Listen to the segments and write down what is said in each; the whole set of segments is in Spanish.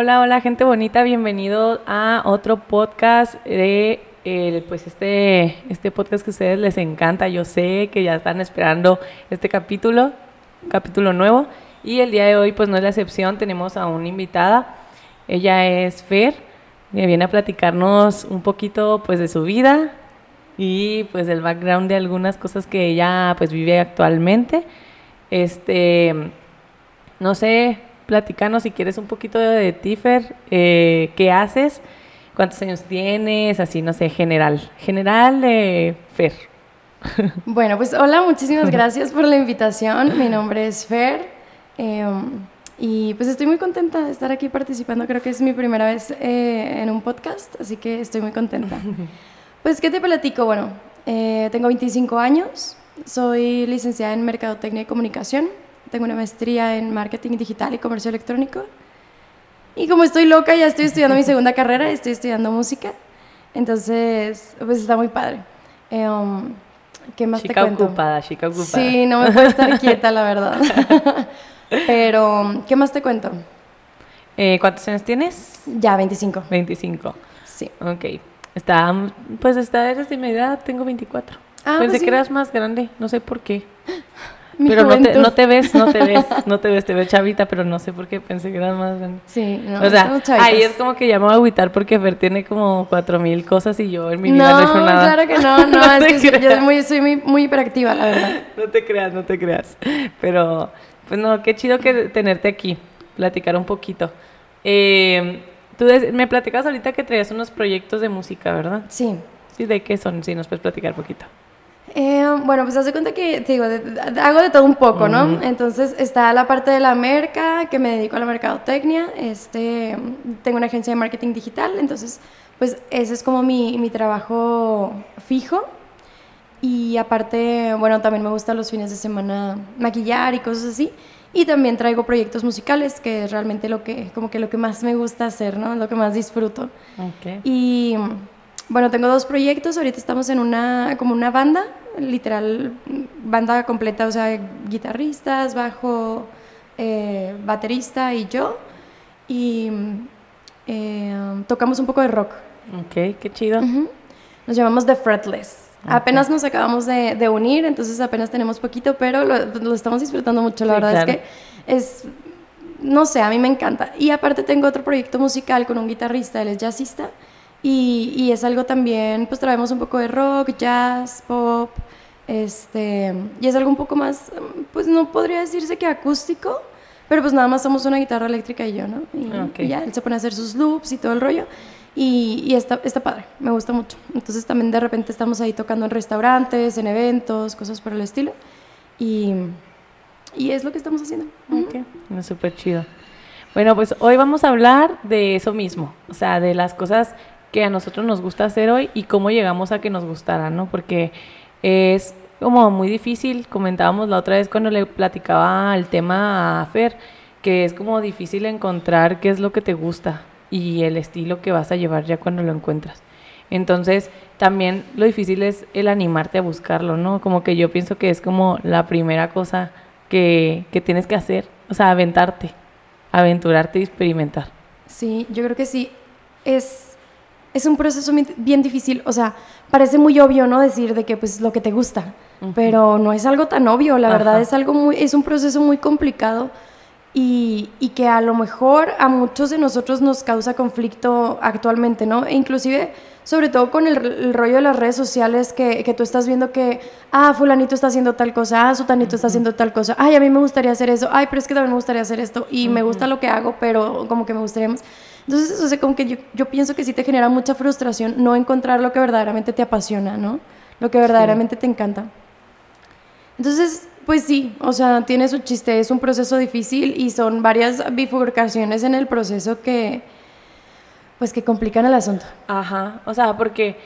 Hola, hola gente bonita, bienvenido a otro podcast de el, pues este, este podcast que a ustedes les encanta. Yo sé que ya están esperando este capítulo, capítulo nuevo. Y el día de hoy pues no es la excepción, tenemos a una invitada. Ella es Fer, que viene a platicarnos un poquito pues de su vida y pues del background de algunas cosas que ella pues vive actualmente. Este, no sé, platicanos si quieres un poquito de Tifer, eh, qué haces, cuántos años tienes, así, no sé, general. General, eh, Fer. Bueno, pues hola, muchísimas gracias por la invitación. Mi nombre es Fer. Em, y pues estoy muy contenta de estar aquí participando. Creo que es mi primera vez eh, en un podcast, así que estoy muy contenta. Pues, ¿qué te platico? Bueno, tengo 25 años, soy licenciada en Mercadotecnia y Comunicación tengo una maestría en marketing digital y comercio electrónico. Y como estoy loca, ya estoy estudiando mi segunda carrera, estoy estudiando música. Entonces, pues está muy padre. Eh, um, ¿Qué más chica te cuento? ocupada, chica ocupada. Sí, no me puedo estar quieta, la verdad. Pero, ¿qué más te cuento? Eh, ¿Cuántos años tienes? Ya, 25. 25. Sí. Ok. Está, pues está, eres de mi edad, tengo 24. Ah, Pensé pues sí. que eras más grande, no sé por qué. Mi pero no te, no te ves, no te ves, no te ves, te veo chavita, pero no sé por qué pensé que eras más grande. Sí, no, o sea, ahí es como que ya me voy a agüitar porque Fer tiene como cuatro mil cosas y yo en mi vida no, he hecho nada. claro que no, no, No es que yo soy muy, soy muy, muy hiperactiva, la verdad. No te creas, no te creas. Pero, pues no, qué chido que tenerte aquí, platicar un poquito. Eh, tú me platicas ahorita que traías unos proyectos de música, ¿verdad? Sí. Sí, ¿de qué son? Sí, nos puedes platicar poquito. Eh, bueno, pues hace cuenta que, te digo, de- de- hago de todo un poco, ¿no? Ujú. Entonces está la parte de la merca, que me dedico a la mercadotecnia, este, tengo una agencia de marketing digital, entonces, pues ese es como mi, mi trabajo fijo. Y aparte, bueno, también me gusta los fines de semana maquillar y cosas así. Y también traigo proyectos musicales, que es realmente lo que, como que lo que más me gusta hacer, ¿no? Lo que más disfruto. Ok. Y bueno, tengo dos proyectos. Ahorita estamos en una, como una banda, literal, banda completa, o sea, guitarristas, bajo, eh, baterista y yo. Y eh, tocamos un poco de rock. Ok, qué chido. Ujú. Nos llamamos The Fretless. Ok. Apenas nos acabamos de, de unir, entonces apenas tenemos poquito, pero lo, lo estamos disfrutando mucho. La Sí, verdad claro. es que es, no sé, a mí me encanta. Y aparte tengo otro proyecto musical con un guitarrista, él es jazzista, y, y es algo también, pues traemos un poco de rock, jazz, pop, este, y es algo un poco más, pues no podría decirse que acústico, pero pues nada más somos una guitarra eléctrica y yo, ¿no? Y, Ah, y ya, él se pone a hacer sus loops y todo el rollo. Y, y está, está padre, me gusta mucho. Entonces también de repente estamos ahí tocando en restaurantes, en eventos, cosas por el estilo. Y, y es lo que estamos haciendo. Ok, no, súper chido. Bueno, pues hoy vamos a hablar de eso mismo, o sea, de las cosas que a nosotros nos gusta hacer hoy y cómo llegamos a que nos gustaran, ¿no? Porque es como muy difícil, comentábamos la otra vez cuando le platicaba el tema a Fer, que es como difícil encontrar qué es lo que te gusta y el estilo que vas a llevar ya cuando lo encuentras. Entonces, también lo difícil es el animarte a buscarlo, ¿no? Como que yo pienso que es como la primera cosa que, que tienes que hacer, o sea, aventarte, aventurarte y experimentar. Sí, yo creo que sí. Es, es un proceso bien- difícil. O sea, parece muy obvio, ¿no? Decir de que pues lo que te gusta. Pero no es algo tan obvio. La verdad es algo muy, es un proceso muy complicado. Y, y que a lo mejor a muchos de nosotros nos causa conflicto actualmente, ¿no? E inclusive, sobre todo con el, el rollo de las redes sociales, que, que tú estás viendo que, ah, fulanito está haciendo tal cosa, ah, sutanito está haciendo tal cosa, ay, a mí me gustaría hacer eso, ay, pero es que también me gustaría hacer esto, y me gusta lo que hago, pero como que me gustaría más. Entonces, o sea, como que yo, yo pienso que sí te genera mucha frustración no encontrar lo que verdaderamente te apasiona, ¿no? Lo que verdaderamente te encanta. Entonces, pues sí, o sea, tiene su chiste, es un proceso difícil y son varias bifurcaciones en el proceso que, pues que complican el asunto. Ajá, o sea, porque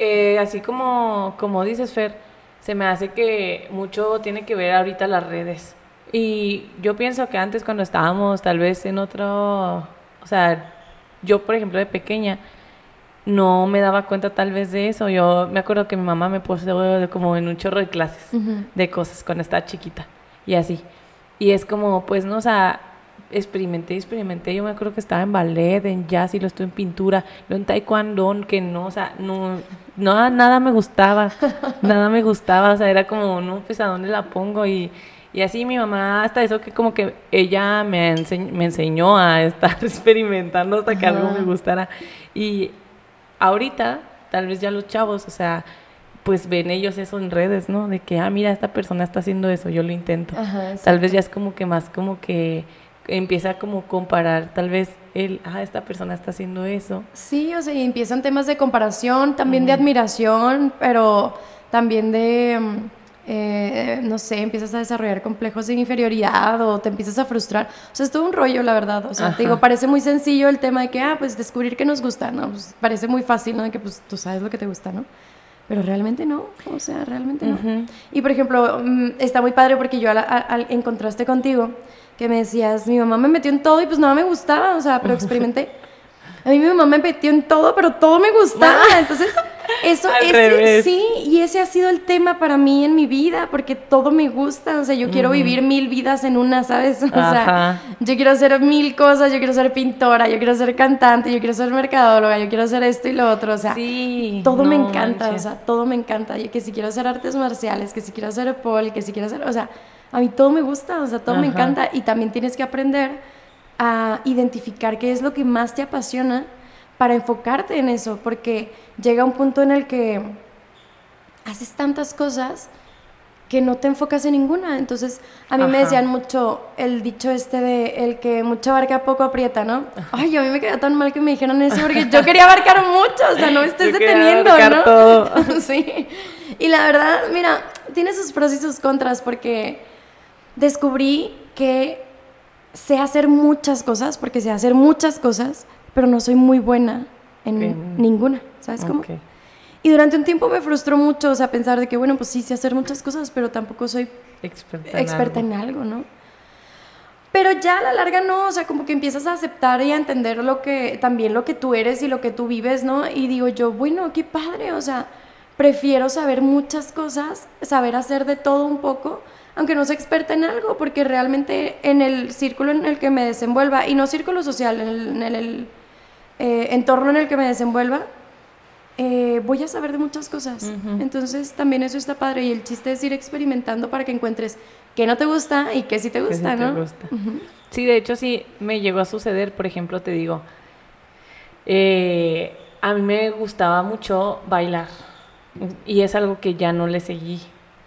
eh, así como, como dices, Fer, se me hace que mucho tiene que ver ahorita las redes. Y yo pienso que antes cuando estábamos tal vez en otro, o sea, yo por ejemplo de pequeña no me daba cuenta tal vez de eso. Yo me acuerdo que mi mamá me puso como en un chorro de clases de cosas cuando estaba chiquita y así. Y es como, pues, no, o sea, experimenté, experimenté. Yo me acuerdo que estaba en ballet, en jazz y lo estuve en pintura, lo en taekwondo, que no, o sea, no, no nada me gustaba, nada me gustaba, o sea, era como, no, pues a dónde la pongo y, y así mi mamá, hasta eso que como que ella me, me enseñó a estar experimentando hasta que algo me gustara. Y ahorita, tal vez ya los chavos, o sea, pues ven ellos eso en redes, ¿no? De que, ah, mira, esta persona está haciendo eso, yo lo intento. tal vez ya es como que más como que empieza como comparar, tal vez él, ah, esta persona está haciendo eso. Sí, o sea, y empiezan temas de comparación, también de admiración, pero también de, mm, eh, no sé, empiezas a desarrollar complejos de inferioridad o te empiezas a frustrar. O sea, es todo un rollo, la verdad. O sea, te digo, parece muy sencillo el tema de que, ah, pues descubrir qué nos gusta, ¿no? Pues parece muy fácil, ¿no? De que pues tú sabes lo que te gusta, ¿no? Pero realmente no, o sea, realmente no. Y por ejemplo, mm, está muy padre porque yo al, en contraste contigo, que me decías, mi mamá me metió en todo y pues nada me gustaba, o sea, pero experimenté. A mí mi mamá me metió en todo, pero todo me gustaba. Entonces, eso, es sí, y ese ha sido el tema para mí en mi vida, porque todo me gusta. O sea, yo quiero vivir mil vidas en una, ¿sabes? O sea, yo quiero hacer mil cosas, yo quiero ser pintora, yo quiero ser cantante, yo quiero ser mercadóloga, yo quiero hacer esto y lo otro. O sea, todo me encanta, o sea, todo me encanta. Yo que si quiero hacer artes marciales, que si quiero hacer pole, que si quiero hacer, o sea, a mí todo me gusta, o sea, todo me encanta. Y también tienes que aprender a identificar qué es lo que más te apasiona para enfocarte en eso, porque llega un punto en el que haces tantas cosas que no te enfocas en ninguna. Entonces, a mí me decían mucho el dicho este de el que mucha barca poco aprieta, ¿no? Ay, a mí me quedó tan mal que me dijeron eso porque yo quería abarcar mucho, o sea, no me estés deteniendo, ¿no? Todo. sí. Y la verdad, mira, tiene sus pros y sus contras porque descubrí que sé hacer muchas cosas, porque sé hacer muchas cosas, pero no soy muy buena en ninguna, ¿sabes cómo? Y durante un tiempo me frustró mucho, o sea, pensar de que, bueno, pues sí sé hacer muchas cosas, pero tampoco soy experta en, algo. ¿no? Pero ya a la larga no, o sea, como que empiezas a aceptar y a entender lo que, también lo que tú eres y lo que tú vives, ¿no? Y digo yo, bueno, qué padre, o sea, prefiero saber muchas cosas, saber hacer de todo un poco, aunque no sea experta en algo, porque realmente en el círculo en el que me desenvuelva, y no círculo social, en el, eh, entorno en el que me desenvuelva, eh, voy a saber de muchas cosas. Entonces también eso está padre y el chiste es ir experimentando para que encuentres qué no te gusta y qué sí te gusta, ¿no? Sí, de hecho sí me llegó a suceder, por ejemplo, te digo, eh, a mí me gustaba mucho bailar y es algo que ya no le seguí,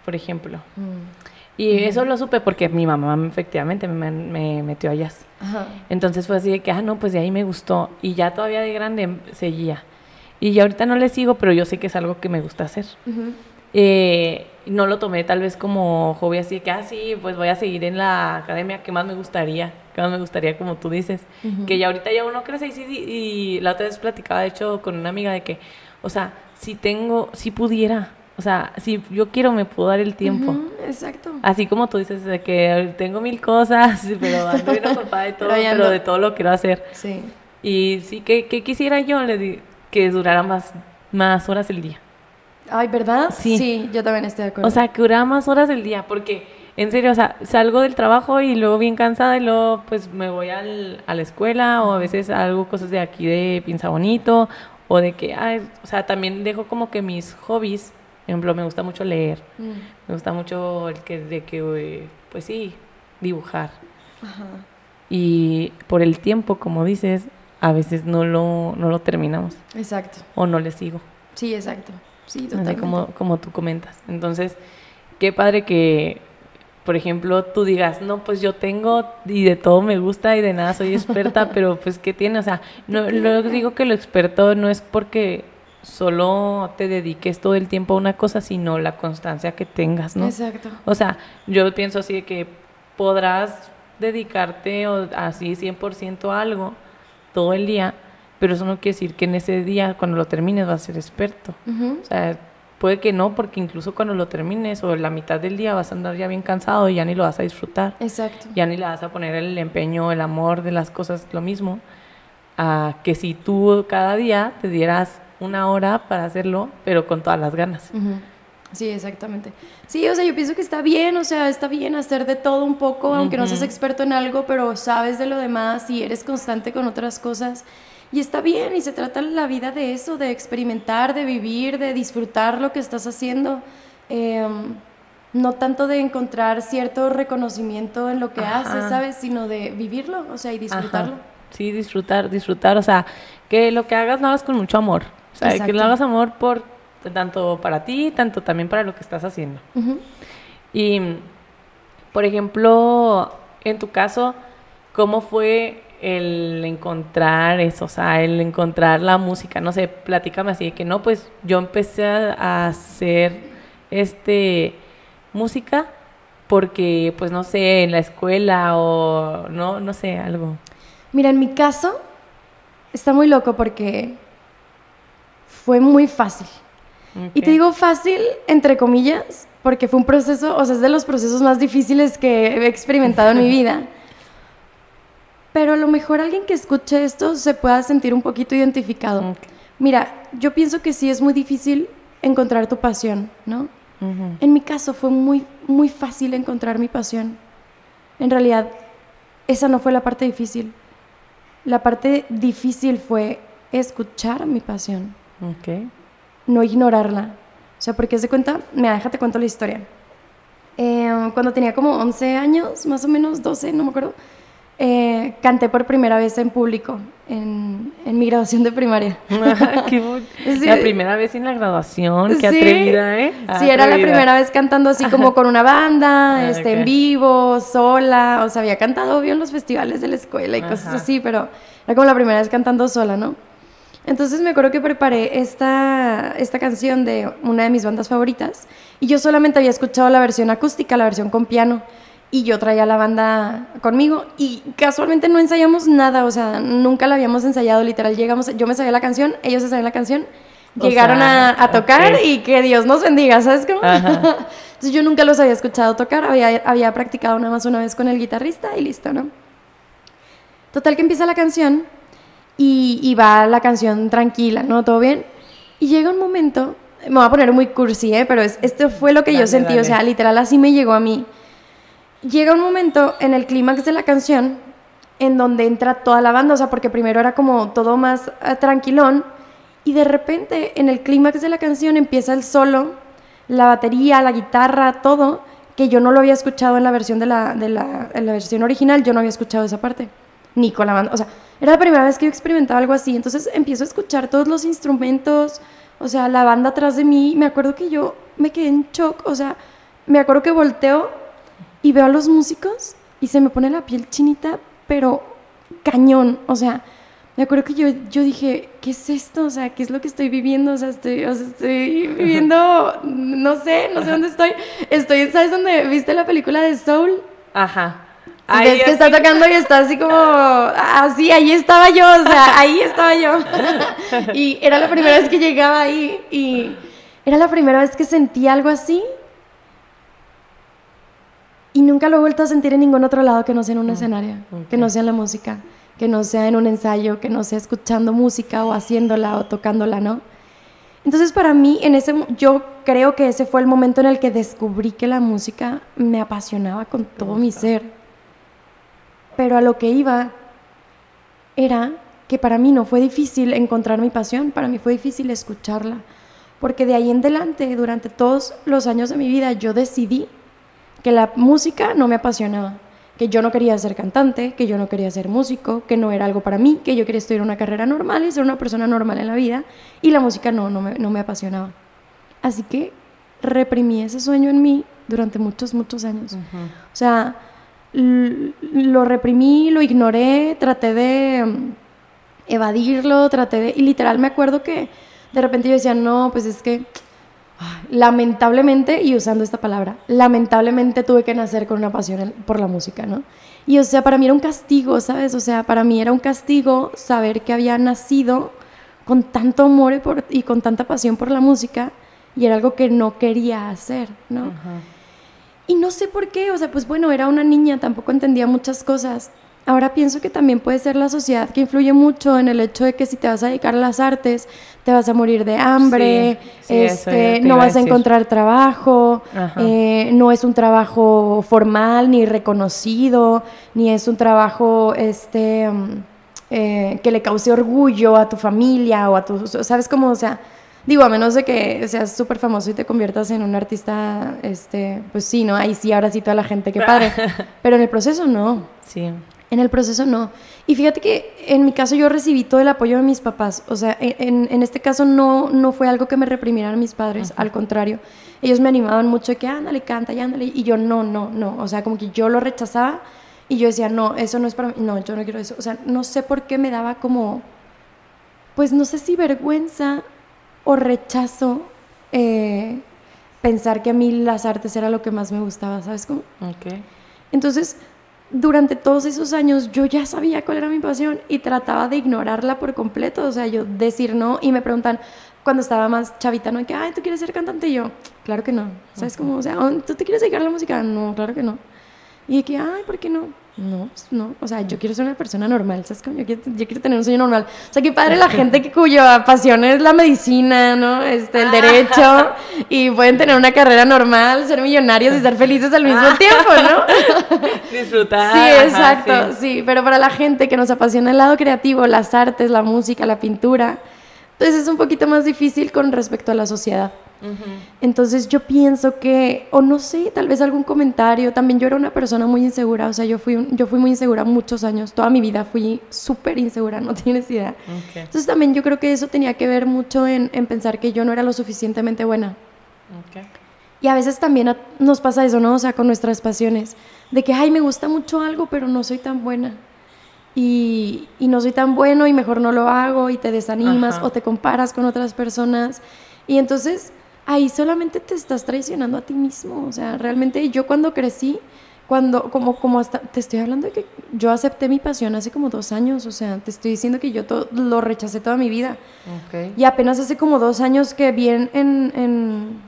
por ejemplo. Mm. Y eso lo supe porque mi mamá efectivamente me, metió a jazz. Entonces fue así de que, ah, no, pues de ahí me gustó. Y ya todavía de grande seguía. Y ya ahorita no le sigo, pero yo sé que es algo que me gusta hacer. Eh, no lo tomé tal vez como hobby así de que, ah, sí, pues voy a seguir en la academia que más me gustaría, que más me gustaría, como tú dices. Que ya ahorita ya uno crece y, sí, y la otra vez platicaba, de hecho, con una amiga de que, o sea, si tengo, si pudiera, o sea, si yo quiero, me puedo dar el tiempo. exacto. Así como tú dices, de que tengo mil cosas, pero ando bien ocupada de todo, pero, de todo lo quiero hacer. Sí. Y sí, que, quisiera yo le di, que durara más, más horas el día. Ay, ¿verdad? Sí. Sí, yo también estoy de acuerdo. O sea, que durara más horas el día, porque en serio, o sea, salgo del trabajo y luego bien cansada y luego pues me voy al, a la escuela o a veces hago cosas de aquí de pinza bonito o de que, ay, o sea, también dejo como que mis hobbies ejemplo, me gusta mucho leer. Mm. Me gusta mucho el que, de que, pues sí, dibujar. Y por el tiempo, como dices, a veces no lo, no lo terminamos. Exacto. O no le sigo. Sí, exacto. Sí, totalmente. como, como tú comentas. Entonces, qué padre que, por ejemplo, tú digas, no, pues yo tengo y de todo me gusta y de nada soy experta, pero pues, ¿qué tiene? O sea, no, lo digo que lo experto no es porque solo te dediques todo el tiempo a una cosa, sino la constancia que tengas, ¿no? Exacto. O sea, yo pienso así de que podrás dedicarte así 100% a algo todo el día, pero eso no quiere decir que en ese día, cuando lo termines, vas a ser experto. O sea, puede que no, porque incluso cuando lo termines o la mitad del día vas a andar ya bien cansado y ya ni lo vas a disfrutar. Exacto. Ya ni le vas a poner el empeño, el amor de las cosas, lo mismo. A que si tú cada día te dieras una hora para hacerlo, pero con todas las ganas. Sí, exactamente. Sí, o sea, yo pienso que está bien, o sea, está bien hacer de todo un poco, aunque no seas experto en algo, pero sabes de lo demás y eres constante con otras cosas. Y está bien, y se trata la vida de eso, de experimentar, de vivir, de disfrutar lo que estás haciendo. Em, no tanto de encontrar cierto reconocimiento en lo que haces, ¿sabes? Sino de vivirlo, o sea, y disfrutarlo. Sí, disfrutar, disfrutar, o sea, que lo que hagas lo hagas con mucho amor. O sea, que lo hagas amor por tanto para ti, tanto también para lo que estás haciendo. Y, por ejemplo, en tu caso, ¿cómo fue el encontrar eso? O sea, el encontrar la música, no sé, platícame así, de que no, pues yo empecé a hacer este música porque, pues no sé, en la escuela o no, no sé, algo. Mira, en mi caso está muy loco porque fue muy fácil. Y te digo fácil, entre comillas, porque fue un proceso, o sea, es de los procesos más difíciles que he experimentado en mi vida. Pero a lo mejor alguien que escuche esto se pueda sentir un poquito identificado. Mira, yo pienso que sí es muy difícil encontrar tu pasión, ¿no? En mi caso fue muy, muy fácil encontrar mi pasión. En realidad, esa no fue la parte difícil. La parte difícil fue escuchar mi pasión. Okay no ignorarla. O sea, porque se cuenta, me déjate cuento la historia. Em, cuando tenía como 11 años, más o menos 12, no me acuerdo, eh, canté por primera vez en público en, en mi graduación de primaria. qué la primera vez en la graduación, qué atrevida, ¿eh? Sí, era la primera vez cantando así como con una banda, ah, este, en vivo, sola, o sea, había cantado bien en los festivales de la escuela y cosas así, pero era como la primera vez cantando sola, ¿no? Entonces me acuerdo que preparé esta, esta canción de una de mis bandas favoritas y yo solamente había escuchado la versión acústica, la versión con piano y yo traía la banda conmigo y casualmente no ensayamos nada, o sea, nunca la habíamos ensayado, literal, llegamos, yo me sabía la canción, ellos se sabían la canción, llegaron a, tocar y que Dios nos bendiga, ¿sabes cómo? Entonces yo nunca los había escuchado tocar, había, había practicado nada más una vez con el guitarrista y listo, ¿no? Total que empieza la canción y, va la canción tranquila, ¿no? ¿Todo bien? Y llega un momento, me voy a poner muy cursi, ¿eh? Pero es, esto fue lo que yo sentí, o sea, literal así me llegó a mí. Llega un momento en el clímax de la canción en donde entra toda la banda, o sea, porque primero era como todo más eh, tranquilón y de repente en el clímax de la canción empieza el solo, la batería, la guitarra, todo, que yo no lo había escuchado en la versión de la, de la, en la versión original, yo no había escuchado esa parte, ni con la banda, o sea, era la primera vez que yo experimentaba algo así, entonces empiezo a escuchar todos los instrumentos, o sea, la banda atrás de mí, me acuerdo que yo me quedé en shock, o sea, me acuerdo que volteo y veo a los músicos y se me pone la piel chinita, pero cañón, o sea, me acuerdo que yo, yo dije, ¿qué es esto? O sea, ¿qué es lo que estoy viviendo? O sea, estoy, o sea, estoy viviendo, no sé, no sé dónde estoy. Estoy, ¿sabes dónde viste la película de Soul? Ajá. Ahí que está tocando y está así como, así, ahí estaba yo, o sea, ahí estaba yo. y era la primera vez que llegaba ahí y era la primera vez que sentí algo así. Y nunca lo he vuelto a sentir en ningún otro lado que no sea en un mm, escenario, que no sea en la música, que no sea en un ensayo, que no sea escuchando música o haciéndola o tocándola, ¿no? Entonces para mí, en ese, yo creo que ese fue el momento en el que descubrí que la música me apasionaba con todo mi ser pero a lo que iba era que para mí no fue difícil encontrar mi pasión, para mí fue difícil escucharla, porque de ahí en adelante, durante todos los años de mi vida, yo decidí que la música no me apasionaba, que yo no quería ser cantante, que yo no quería ser músico, que no era algo para mí, que yo quería estudiar una carrera normal y ser una persona normal en la vida, y la música no, no me, apasionaba. Así que reprimí ese sueño en mí durante muchos, muchos años. O sea, lo reprimí, lo ignoré, traté de mm, evadirlo, traté de... Y literal me acuerdo que de repente yo decía, no, pues es que lamentablemente, y usando esta palabra, lamentablemente tuve que nacer con una pasión por la música, ¿no? Y o sea, para mí era un castigo, ¿sabes? O sea, para mí era un castigo saber que había nacido con tanto amor y, por, y con tanta pasión por la música y era algo que no quería hacer, ¿no? Ajá. Y no sé por qué, o sea, pues bueno, era una niña, tampoco entendía muchas cosas. ahora pienso que también puede ser la sociedad que influye mucho en el hecho de que si te vas a dedicar a las artes, te vas a morir de hambre, este, no vas a, encontrar trabajo, eh, no es un trabajo formal ni reconocido, ni es un trabajo este, mm, eh, que le cause orgullo a tu familia o a tu, ¿sabes cómo? O sea, digo, a menos de que seas súper famoso y te conviertas en un artista, este, pues sí, ¿no? Ahí sí, ahora sí toda la gente, qué padre. Pero en el proceso no. Sí. En el proceso no. Y fíjate que en mi caso yo recibí todo el apoyo de mis papás. O sea, en, en este caso no, no fue algo que me reprimieran mis padres, al contrario. Ellos me animaban mucho de que ándale, canta, y ándale. Y yo no, no, no. O sea, como que yo lo rechazaba y yo decía, no, eso no es para mí. No, yo no quiero eso. O sea, no sé por qué me daba como, pues no sé si vergüenza o rechazo eh, pensar que a mí las artes era lo que más me gustaba, ¿sabes cómo? Ok. Entonces durante todos esos años yo ya sabía cuál era mi pasión y trataba de ignorarla por completo, o sea, yo decir no y me preguntan cuando estaba más chavita, ¿no? Que, ay, ¿tú quieres ser cantante? Y yo, claro que no, ¿sabes cómo? O sea, ¿tú te quieres dedicar a la música? No, claro que no. Y de que, ay, ¿por qué no? No, pues, no, o sea, yo quiero ser una persona normal, ¿sabes? Yo quiero, yo quiero tener un sueño normal. O sea, qué padre la gente que cuya pasión es la medicina, ¿no? Este, el derecho, y pueden tener una carrera normal, ser millonarios y ser felices al mismo tiempo, ¿no? Disfrutar. Sí, exacto, sí. pero para la gente que nos apasiona el lado creativo, las artes, la música, la pintura, entonces pues es un poquito más difícil con respecto a la sociedad. Entonces yo pienso que, o no sé, tal vez algún comentario, también yo era una persona muy insegura, o sea, yo fui, yo fui muy insegura muchos años, toda mi vida fui súper insegura, no tienes idea. Entonces también yo creo que eso tenía que ver mucho en, pensar que yo no era lo suficientemente buena. Y a veces también nos pasa eso, ¿no? O sea, con nuestras pasiones, de que, ay, me gusta mucho algo, pero no soy tan buena. Y, no soy tan bueno y mejor no lo hago y te desanimas o te comparas con otras personas. Y entonces ahí solamente te estás traicionando a ti mismo. O sea, realmente yo cuando crecí, cuando, como, como hasta, te estoy hablando de que yo acepté mi pasión hace como dos años, o sea, te estoy diciendo que yo lo rechacé toda mi vida. Y apenas hace como dos años que vi en, en,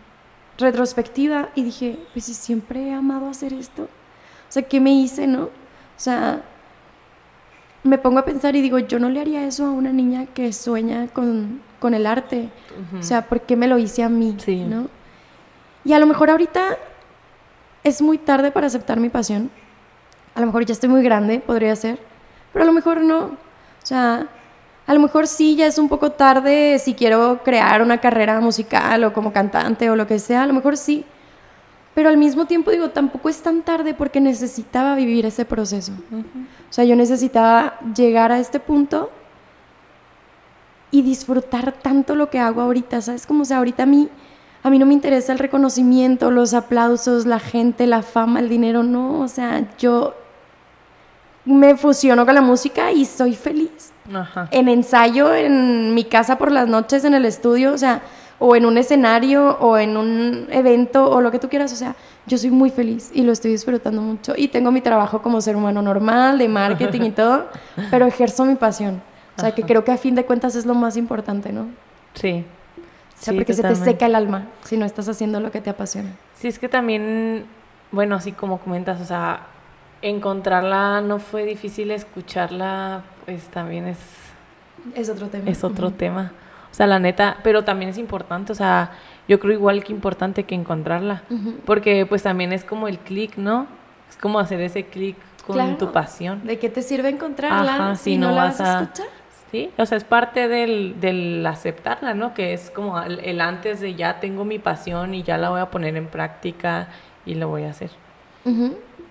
retrospectiva y dije, pues si siempre he amado hacer esto. O sea, ¿qué me hice, no? O sea, me pongo a pensar y digo, yo no le haría eso a una niña que sueña con con el arte. O sea, ¿por qué me lo hice a mí? ¿no? Y a lo mejor ahorita es muy tarde para aceptar mi pasión. A lo mejor ya estoy muy grande, podría ser. Pero a lo mejor no. O sea, a lo mejor sí, ya es un poco tarde si quiero crear una carrera musical o como cantante o lo que sea. A lo mejor sí. Pero al mismo tiempo digo, tampoco es tan tarde porque necesitaba vivir ese proceso. O sea, yo necesitaba llegar a este punto y disfrutar tanto lo que hago ahorita, ¿sabes? Como sea, ahorita a mí, a mí no me interesa el reconocimiento, los aplausos, la gente, la fama, el dinero, no, o sea, yo me fusiono con la música y soy feliz. En ensayo, en mi casa por las noches, en el estudio, o sea, o en un escenario, o en un evento, o lo que tú quieras, o sea, yo soy muy feliz y lo estoy disfrutando mucho. Y tengo mi trabajo como ser humano normal, de marketing y todo, pero ejerzo mi pasión. O sea, que creo que a fin de cuentas es lo más importante, ¿no? Sí. O sea, porque se te seca el alma si no estás haciendo lo que te apasiona. Sí, es que también, bueno, así como comentas, o sea, encontrarla no fue difícil, escucharla, pues también es... Es otro tema. Es otro tema. O sea, la neta, pero también es importante, o sea, yo creo igual que importante que encontrarla, porque pues también es como el clic, ¿no? Es como hacer ese clic con tu pasión. ¿De qué te sirve encontrarla si, no, la vas a escuchar? Sí, o sea, es parte del, del aceptarla, ¿no? Que es como el, antes de ya tengo mi pasión y ya la voy a poner en práctica y lo voy a hacer.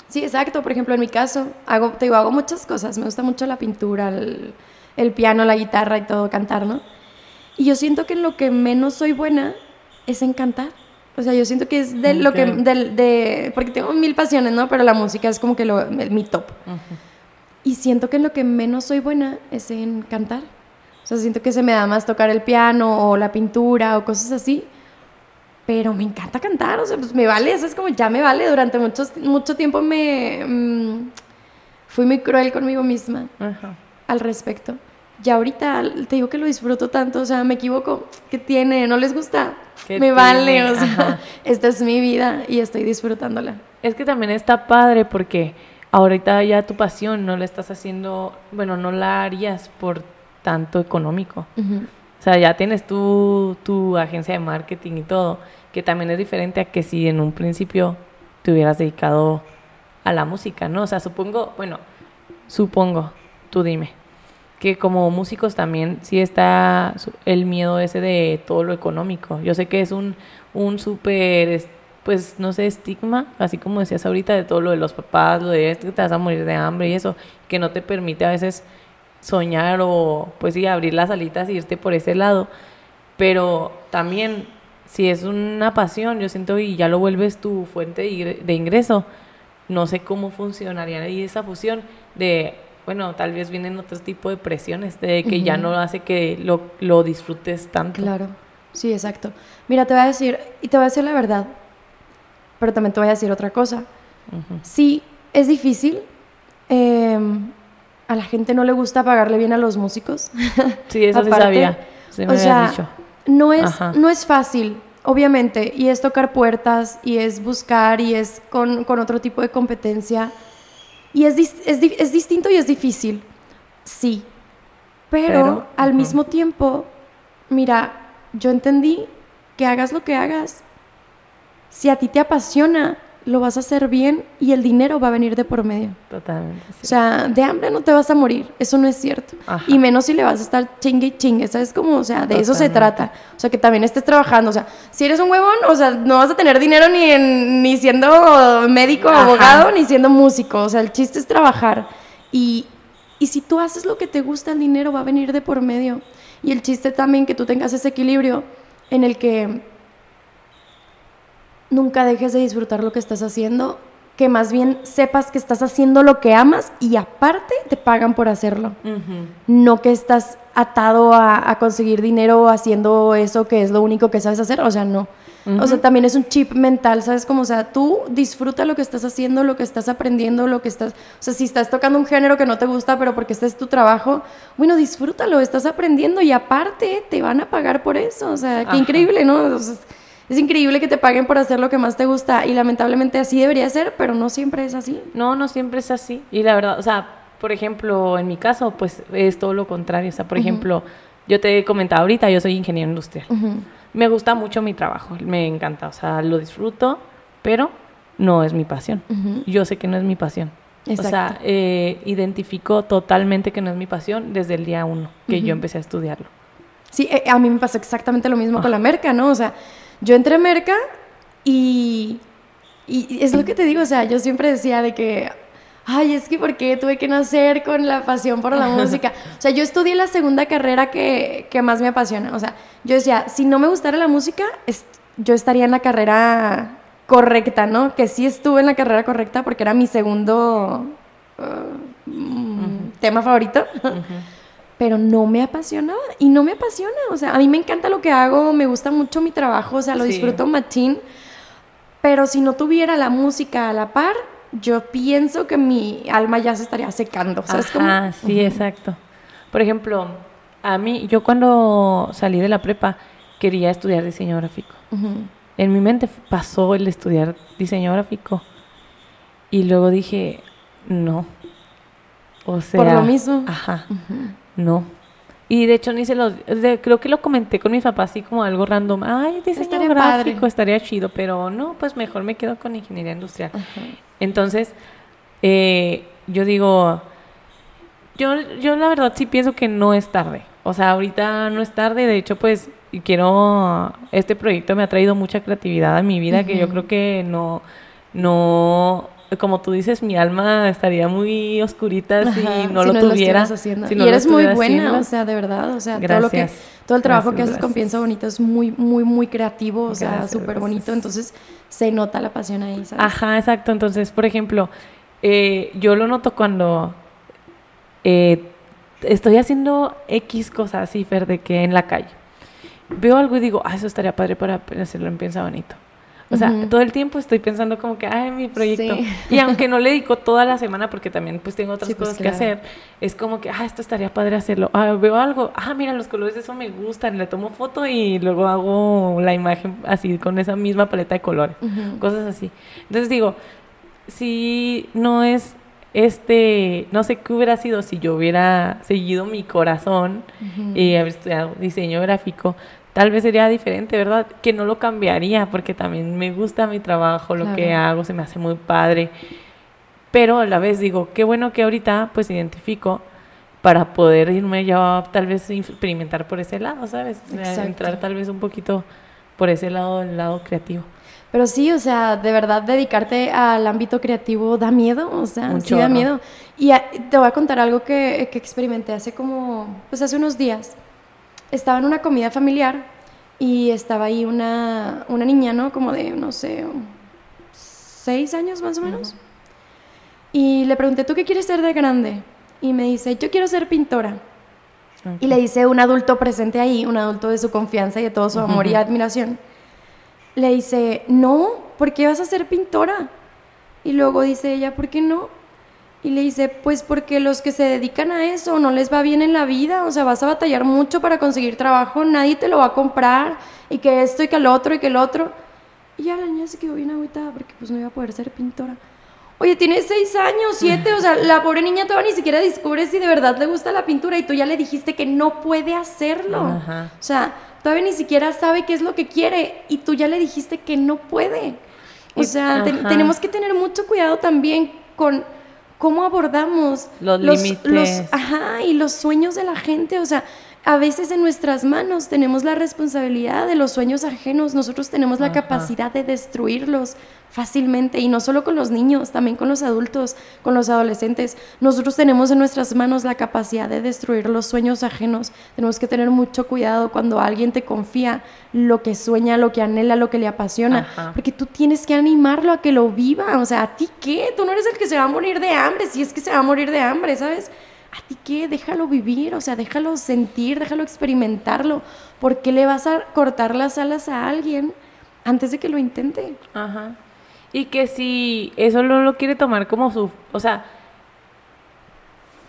Sí, exacto. Por ejemplo, en mi caso, hago, te digo, hago muchas cosas. Me gusta mucho la pintura, el, el piano, la guitarra y todo, cantar, ¿no? Y yo siento que en lo que menos soy buena es en cantar. O sea, yo siento que es de lo que, del, de, porque tengo mil pasiones, ¿no? Pero la música es como que lo, mi top. Y siento que en lo que menos soy buena es en cantar. O sea, siento que se me da más tocar el piano o la pintura o cosas así. Pero me encanta cantar, o sea, pues me vale, eso es como ya me vale. Durante mucho, mucho tiempo me mm, fui muy cruel conmigo misma al respecto. Y ahorita te digo que lo disfruto tanto, o sea, me equivoco, ¿qué tiene? ¿No les gusta? Me vale, o sea, esta es mi vida y estoy disfrutándola. Es que también está padre porque ahorita ya tu pasión no la estás haciendo, bueno, no la harías por tanto económico. O sea, ya tienes tu, tu agencia de marketing y todo, que también es diferente a que si en un principio te hubieras dedicado a la música, ¿no? O sea, supongo, bueno, supongo, tú dime, que como músicos también sí está el miedo ese de todo lo económico. Yo sé que es un, un súper, pues, no sé, estigma, así como decías ahorita, de todo lo de los papás, lo de que te vas a morir de hambre y eso, que no te permite a veces soñar o pues sí, abrir las alitas y irte por ese lado. Pero también, si es una pasión, yo siento y ya lo vuelves tu fuente de ingreso, no sé cómo funcionaría ahí esa fusión de, bueno, tal vez vienen otro tipo de presiones, de que ya no hace que lo, lo disfrutes tanto. Claro, sí, exacto. Mira, te voy a decir, y te voy a decir la verdad, pero también te voy a decir otra cosa. Sí, es difícil. Eh, a la gente no le gusta pagarle bien a los músicos. Sí, eso sí sabía. o sea, No, es, no es fácil, obviamente, y es tocar puertas, y es buscar, y es con, otro tipo de competencia. Y es, es, distinto y es difícil, sí. Pero, al mismo tiempo, mira, yo entendí que hagas lo que hagas. Si a ti te apasiona, lo vas a hacer bien y el dinero va a venir de por medio. Totalmente. O sea, de hambre no te vas a morir, eso no es cierto. Y menos si le vas a estar chingue y chingue, ¿sabes cómo? O sea, de eso se trata. O sea, que también estés trabajando. O sea, si eres un huevón, o sea, no vas a tener dinero ni, ni siendo médico, abogado, ni siendo músico. O sea, el chiste es trabajar. Y, y si tú haces lo que te gusta, el dinero va a venir de por medio. Y el chiste también que tú tengas ese equilibrio en el que nunca dejes de disfrutar lo que estás haciendo, que más bien sepas que estás haciendo lo que amas y aparte te pagan por hacerlo. No que estás atado a, conseguir dinero haciendo eso que es lo único que sabes hacer, o sea, no. O sea, también es un chip mental, ¿sabes? Como, o sea, tú disfruta lo que estás haciendo, lo que estás aprendiendo, lo que estás... O sea, si estás tocando un género que no te gusta, pero porque este es tu trabajo, bueno, disfrútalo, estás aprendiendo y aparte te van a pagar por eso. O sea, qué increíble, ¿no? Es increíble que te paguen por hacer lo que más te gusta y lamentablemente así debería ser, pero no siempre es así. No, no siempre es así. Y la verdad, o sea, por ejemplo, en mi caso, pues es todo lo contrario. O sea, por ejemplo, yo te he comentado ahorita, yo soy ingeniero industrial. Me gusta mucho mi trabajo, me encanta, o sea, lo disfruto, pero no es mi pasión. Yo sé que no es mi pasión. O sea, eh, identifico totalmente que no es mi pasión desde el día uno que yo empecé a estudiarlo. Sí, eh, a mí me pasa exactamente lo mismo con la merca, ¿no? O sea, yo entré a Merca y, y es lo que te digo, o sea, yo siempre decía de que, ay, es que ¿por qué tuve que nacer con la pasión por la música? O sea, yo estudié la segunda carrera que, que, más me apasiona. O sea, yo decía, si no me gustara la música, yo estaría en la carrera correcta, ¿no? Que sí estuve en la carrera correcta porque era mi segundo uh, mm, tema favorito pero no me apasionaba y no me apasiona. O sea, a mí me encanta lo que hago, me gusta mucho mi trabajo, o sea, lo disfruto machín, pero si no tuviera la música a la par, yo pienso que mi alma ya se estaría secando. ¿Sabes Ajá, sí, exacto. Por ejemplo, a mí, yo cuando salí de la prepa quería estudiar diseño gráfico. En mi mente pasó el estudiar diseño gráfico. Y luego dije, no. O sea, por lo mismo. Ajá. No. Y de hecho ni se lo, creo que lo comenté con mis papás así como algo random. Ay, diseño estaría gráfico, estaría chido, pero no, pues mejor me quedo con ingeniería industrial. Entonces, eh, yo digo, yo, yo la verdad sí pienso que no es tarde. O sea, ahorita no es tarde. De hecho, pues quiero, este proyecto me ha traído mucha creatividad a mi vida que yo creo que no, no, como tú dices, mi alma estaría muy oscurita si no lo tuviera. y eres muy buena, o sea, de verdad, o sea, todo lo que todo el trabajo que haces con Piensa Bonito es muy muy muy creativo, o sea, súper bonito, entonces se nota la pasión ahí, ¿sabes? Ajá, exacto. Entonces, por ejemplo, eh, yo lo noto cuando eh, estoy haciendo X cosas así, Fer, de que en la calle veo algo y digo, ah, eso estaría padre para hacerlo en Piensa Bonito o sea, todo el tiempo estoy pensando como que, ay, mi proyecto. Y aunque no le dedico toda la semana porque también pues tengo otras pues, cosas que hacer, es como que, ah, esto estaría padre hacerlo. Ah, veo algo, ah, mira, los colores de eso me gustan, le tomo foto y luego hago la imagen así con esa misma paleta de colores, cosas así. Entonces digo, si no es este, no sé qué hubiera sido si yo hubiera seguido mi corazón y haber estudiado diseño gráfico, tal vez sería diferente, ¿verdad? Que no lo cambiaría porque también me gusta mi trabajo, lo que hago, se me hace muy padre. Pero a la vez digo, qué bueno que ahorita pues identifico para poder irme ya tal vez experimentar por ese lado, ¿sabes? entrar tal vez un poquito por ese lado, el lado creativo. Pero sí, o sea, de verdad dedicarte al ámbito creativo da miedo, o sea, sí da miedo. Y te voy a contar algo que, que, experimenté hace como, pues hace unos días. Estaba en una comida familiar y estaba ahí una, una niña, ¿no? Como de, no sé, seis años más o menos. Y le pregunté, ¿tú qué quieres ser de grande? Y me dice, yo quiero ser pintora. Y le dice un adulto presente ahí, un adulto de su confianza y de todo su amor y admiración le dice, no, ¿por qué vas a ser pintora? Y luego dice ella, ¿por qué no? Y le dice, pues porque los que se dedican a eso no les va bien en la vida, o sea, vas a batallar mucho para conseguir trabajo, nadie te lo va a comprar, y que esto y que el otro y que el otro. Y ya la niña se quedó bien aguitada porque pues no iba a poder ser pintora. Oye, tiene seis años, siete, o sea, la pobre niña todavía ni siquiera descubre si de verdad le gusta la pintura y tú ya le dijiste que no puede hacerlo. O sea, todavía ni siquiera sabe qué es lo que quiere y tú ya le dijiste que no puede. O sea, tenemos que tener mucho cuidado también con cómo abordamos los, límites. ajá, y los sueños de la gente. O sea, a veces en nuestras manos tenemos la responsabilidad de los sueños ajenos, nosotros tenemos la capacidad de destruirlos fácilmente y no solo con los niños, también con los adultos, con los adolescentes. Nosotros tenemos en nuestras manos la capacidad de destruir los sueños ajenos. Tenemos que tener mucho cuidado cuando alguien te confía lo que sueña, lo que anhela, lo que le apasiona, porque tú tienes que animarlo a que lo viva. O sea, ¿a ti qué? Tú no eres el que se va a morir de hambre, si es que se va a morir de hambre, ¿sabes? ¿A ti qué? Déjalo vivir, o sea, déjalo sentir, déjalo experimentarlo. ¿Por qué le vas a cortar las alas a alguien antes de que lo intente? Ajá. Y que si eso no lo quiere tomar como su... O sea,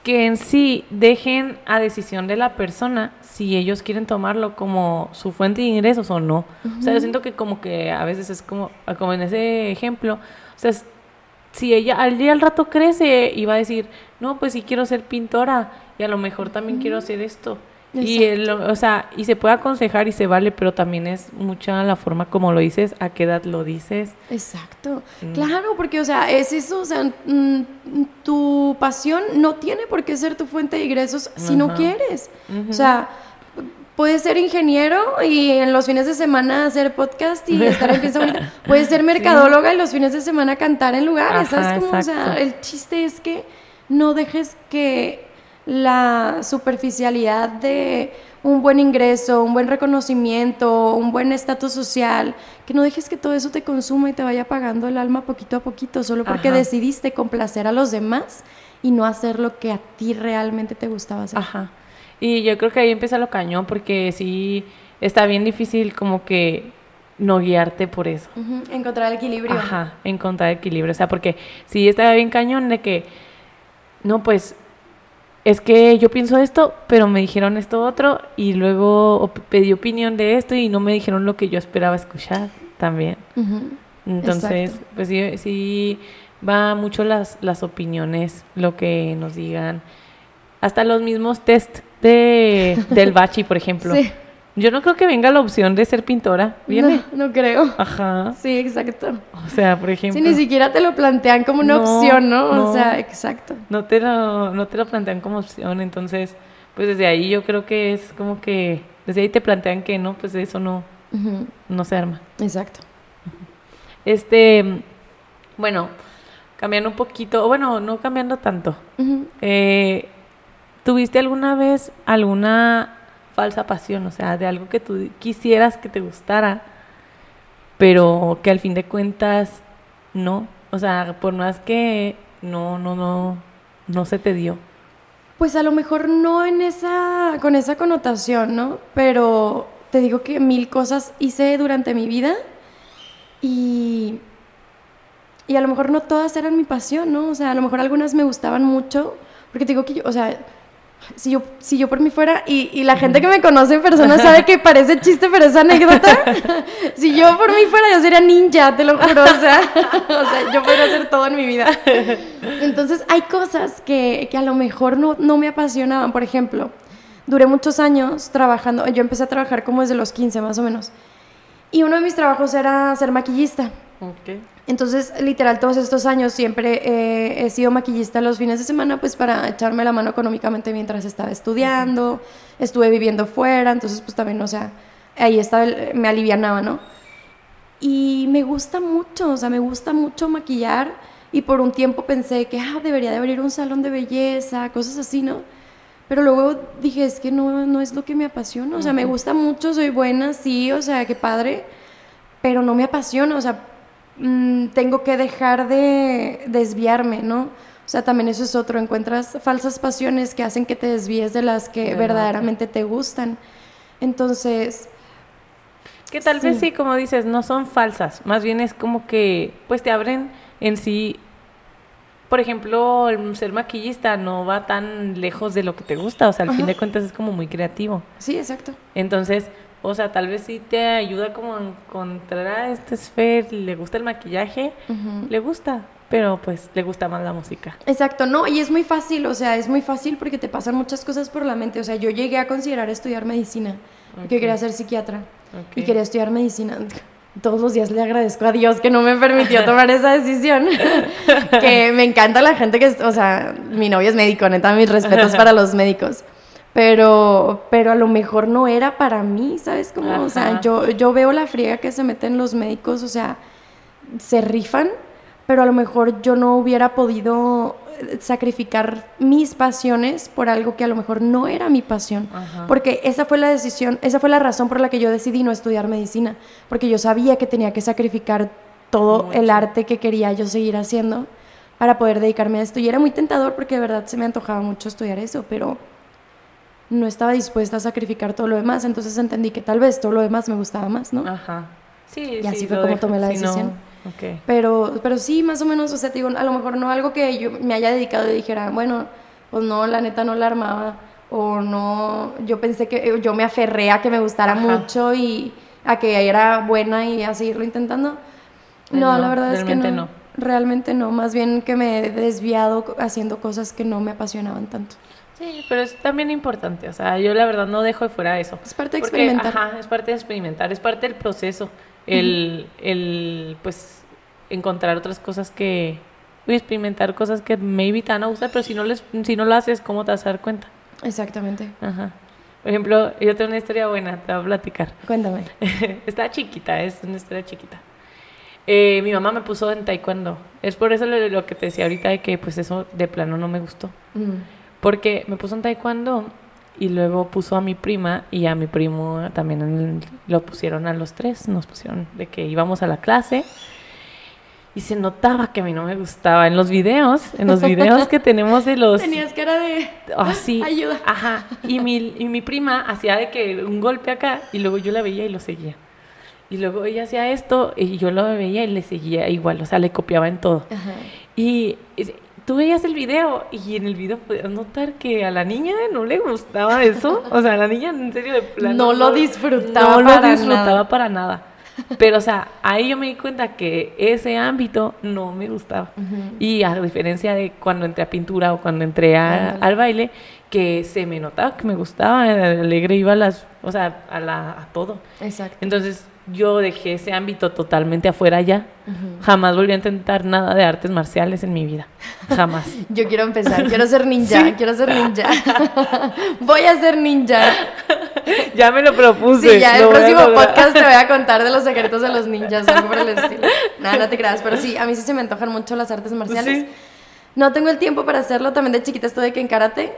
que en sí dejen a decisión de la persona si ellos quieren tomarlo como su fuente de ingresos o no. O sea, yo siento que como que a veces es como, como en ese ejemplo, o sea, si ella al día al rato crece y va a decir, no, pues sí quiero ser pintora y a lo mejor también quiero hacer esto. Y, o sea, y se puede aconsejar y se vale, pero también es mucha la forma como lo dices, a qué edad lo dices. Exacto. Mm. Claro, porque, o sea, es eso, o sea, mm, tu pasión no tiene por qué ser tu fuente de ingresos si no quieres. O sea, puedes ser ingeniero y en los fines de semana hacer podcast y estar en piensa bonita. Puedes ser mercadóloga y los fines de semana cantar en lugares. ¿Sabes cómo? O sea, el chiste es que no dejes que la superficialidad de un buen ingreso, un buen reconocimiento, un buen estatus social, que no dejes que todo eso te consuma y te vaya pagando el alma poquito a poquito, solo porque decidiste complacer a los demás y no hacer lo que a ti realmente te gustaba hacer. Ajá. Y yo creo que ahí empieza lo cañón, porque sí está bien difícil como que no guiarte por eso. Encontrar el equilibrio. Ajá, encontrar el equilibrio. O sea, porque sí está bien cañón de que, no, pues es que yo pienso esto, pero me dijeron esto otro y luego pedí opinión de esto y no me dijeron lo que yo esperaba escuchar también. Entonces, pues sí, sí va mucho las, las opiniones, lo que nos digan. Hasta los mismos test de, del bachi, por ejemplo. Sí. Yo no creo que venga la opción de ser pintora. ¿Viene? No, no creo. Ajá. Sí, exacto. O sea, por ejemplo. Sí, ni siquiera te lo plantean como una opción, ¿no? O sea, exacto. No te, lo, no te lo plantean como opción. Entonces, pues desde ahí yo creo que es como que. Desde ahí te plantean que no, pues eso no, no se arma. Exacto. Este. Bueno, cambiando un poquito. Bueno, no cambiando tanto. eh, ¿Tuviste alguna vez alguna falsa pasión, o sea, de algo que tú quisieras que te gustara, pero que al fin de cuentas no, o sea, por más que no, no, no, no se te dio. Pues a lo mejor no en esa, con esa connotación, ¿no? Pero te digo que mil cosas hice durante mi vida y, y a lo mejor no todas eran mi pasión, ¿no? O sea, a lo mejor algunas me gustaban mucho, porque te digo que yo, o sea, si yo, si yo por mí fuera, y, y la gente que me conoce en persona sabe que parece chiste, pero es anécdota. si yo por mí fuera, yo sería ninja, te lo juro. O sea, o sea yo podría hacer todo en mi vida. Entonces, hay cosas que, que a lo mejor no, no me apasionaban. Por ejemplo, duré muchos años trabajando. Yo empecé a trabajar como desde los 15 más o menos. Y uno de mis trabajos era ser maquillista. Okay. Entonces, literal, todos estos años siempre eh, he sido maquillista los fines de semana, pues para echarme la mano económicamente mientras estaba estudiando, estuve viviendo fuera, entonces pues también, o sea, ahí estaba, me alivianaba, ¿no? Y me gusta mucho, o sea, me gusta mucho maquillar y por un tiempo pensé que, ah, debería de abrir un salón de belleza, cosas así, ¿no? Pero luego dije, es que no, no es lo que me apasiona, o sea, me gusta mucho, soy buena, sí, o sea, qué padre, pero no me apasiona, o sea, Mm, tengo que dejar de desviarme, ¿no? O sea, también eso es otro, encuentras falsas pasiones que hacen que te desvíes de las que verdaderamente te gustan. Entonces... Que tal vez sí, como dices, no son falsas, más bien es como que, pues te abren en sí por ejemplo, el ser maquillista no va tan lejos de lo que te gusta, o sea, al fin de cuentas es como muy creativo. Sí, exacto. Entonces, o sea, tal vez sí te ayuda como a encontrar a este Sfer, le gusta el maquillaje, le gusta, pero pues le gusta más la música. Exacto, no, y es muy fácil, o sea, es muy fácil porque te pasan muchas cosas por la mente. O sea, yo llegué a considerar estudiar medicina, que quería ser psiquiatra y quería estudiar medicina. Todos los días le agradezco a Dios que no me permitió tomar esa decisión. que me encanta la gente que, o sea, mi novio es médico, neta, mis respetos para los médicos pero, pero a lo mejor no era para mí, ¿sabes? Como, o sea, yo, yo veo la friega que se meten los médicos, o sea, se rifan, pero a lo mejor yo no hubiera podido eh, sacrificar mis pasiones por algo que a lo mejor no era mi pasión, porque esa fue la decisión, esa fue la razón por la que yo decidí no estudiar medicina, porque yo sabía que tenía que sacrificar todo el arte que quería yo seguir haciendo para poder dedicarme a esto. Y era muy tentador porque de verdad se me antojaba mucho estudiar eso, pero no estaba dispuesta a sacrificar todo lo demás, entonces entendí que tal vez todo lo demás me gustaba más, ¿no? Ajá. Sí, y así fue como tomé la decisión. Pero, pero sí, más o menos, o sea, digo, a lo mejor no algo que yo me haya dedicado y dijera, bueno, pues no, la neta no la armaba, o no, yo pensé que yo me aferré a que me gustara mucho y a que era buena y a seguirlo intentando. No, la verdad es que no, no. Realmente no, más bien que me he desviado haciendo cosas que no me apasionaban tanto. Sí, pero es también importante, o sea, yo la verdad no dejo de fuera eso. Es parte de experimentar. Ajá, es parte de experimentar, es parte del proceso, el, el pues, encontrar otras cosas que, experimentar cosas que maybe te van a gustar, pero si no, les, si no lo haces, ¿cómo te vas a dar cuenta? Exactamente. Ajá. Por ejemplo, yo tengo una historia buena, te voy a platicar. Cuéntame. Está chiquita, es una historia chiquita. Eh, mi mamá me puso en taekwondo. Es por eso lo, que te decía ahorita de que pues eso de plano no me gustó. Porque me puso en taekwondo y luego puso a mi prima y a mi primo también lo pusieron a los tres. Nos pusieron de que íbamos a la clase y se notaba que a mí no me gustaba en los videos, en los videos que tenemos de los... Tenías cara de... Así. Ah, Ayuda. Ajá. Y mi, y mi prima hacía de que un golpe acá y luego yo la veía y lo seguía. Y luego ella hacía esto y yo lo veía y le seguía igual, o sea, le copiaba en todo. Ajá. Y tú veías el video y en el video podías notar que a la niña no le gustaba eso. O sea, la niña en serio de plano. No lo disfrutaba. No lo disfrutaba para nada. Pero, o sea, ahí yo me di cuenta que ese ámbito no me gustaba. Y a diferencia de cuando entré a pintura o cuando entré al baile, que se me notaba que me gustaba, alegre iba a las, o sea, a, la, a todo. Exacto. Entonces, yo dejé ese ámbito totalmente afuera ya. Jamás volví a intentar nada de artes marciales en mi vida. Jamás. yo quiero empezar, quiero ser ninja, quiero ser ninja. voy a ser ninja. ya me lo propuse. Sí, ya el próximo podcast te voy a contar de los secretos de los ninjas, algo por el estilo. Nada, no te creas, pero sí, a mí sí se me antojan mucho las artes marciales. No tengo el tiempo para hacerlo, también de chiquita estuve que en karate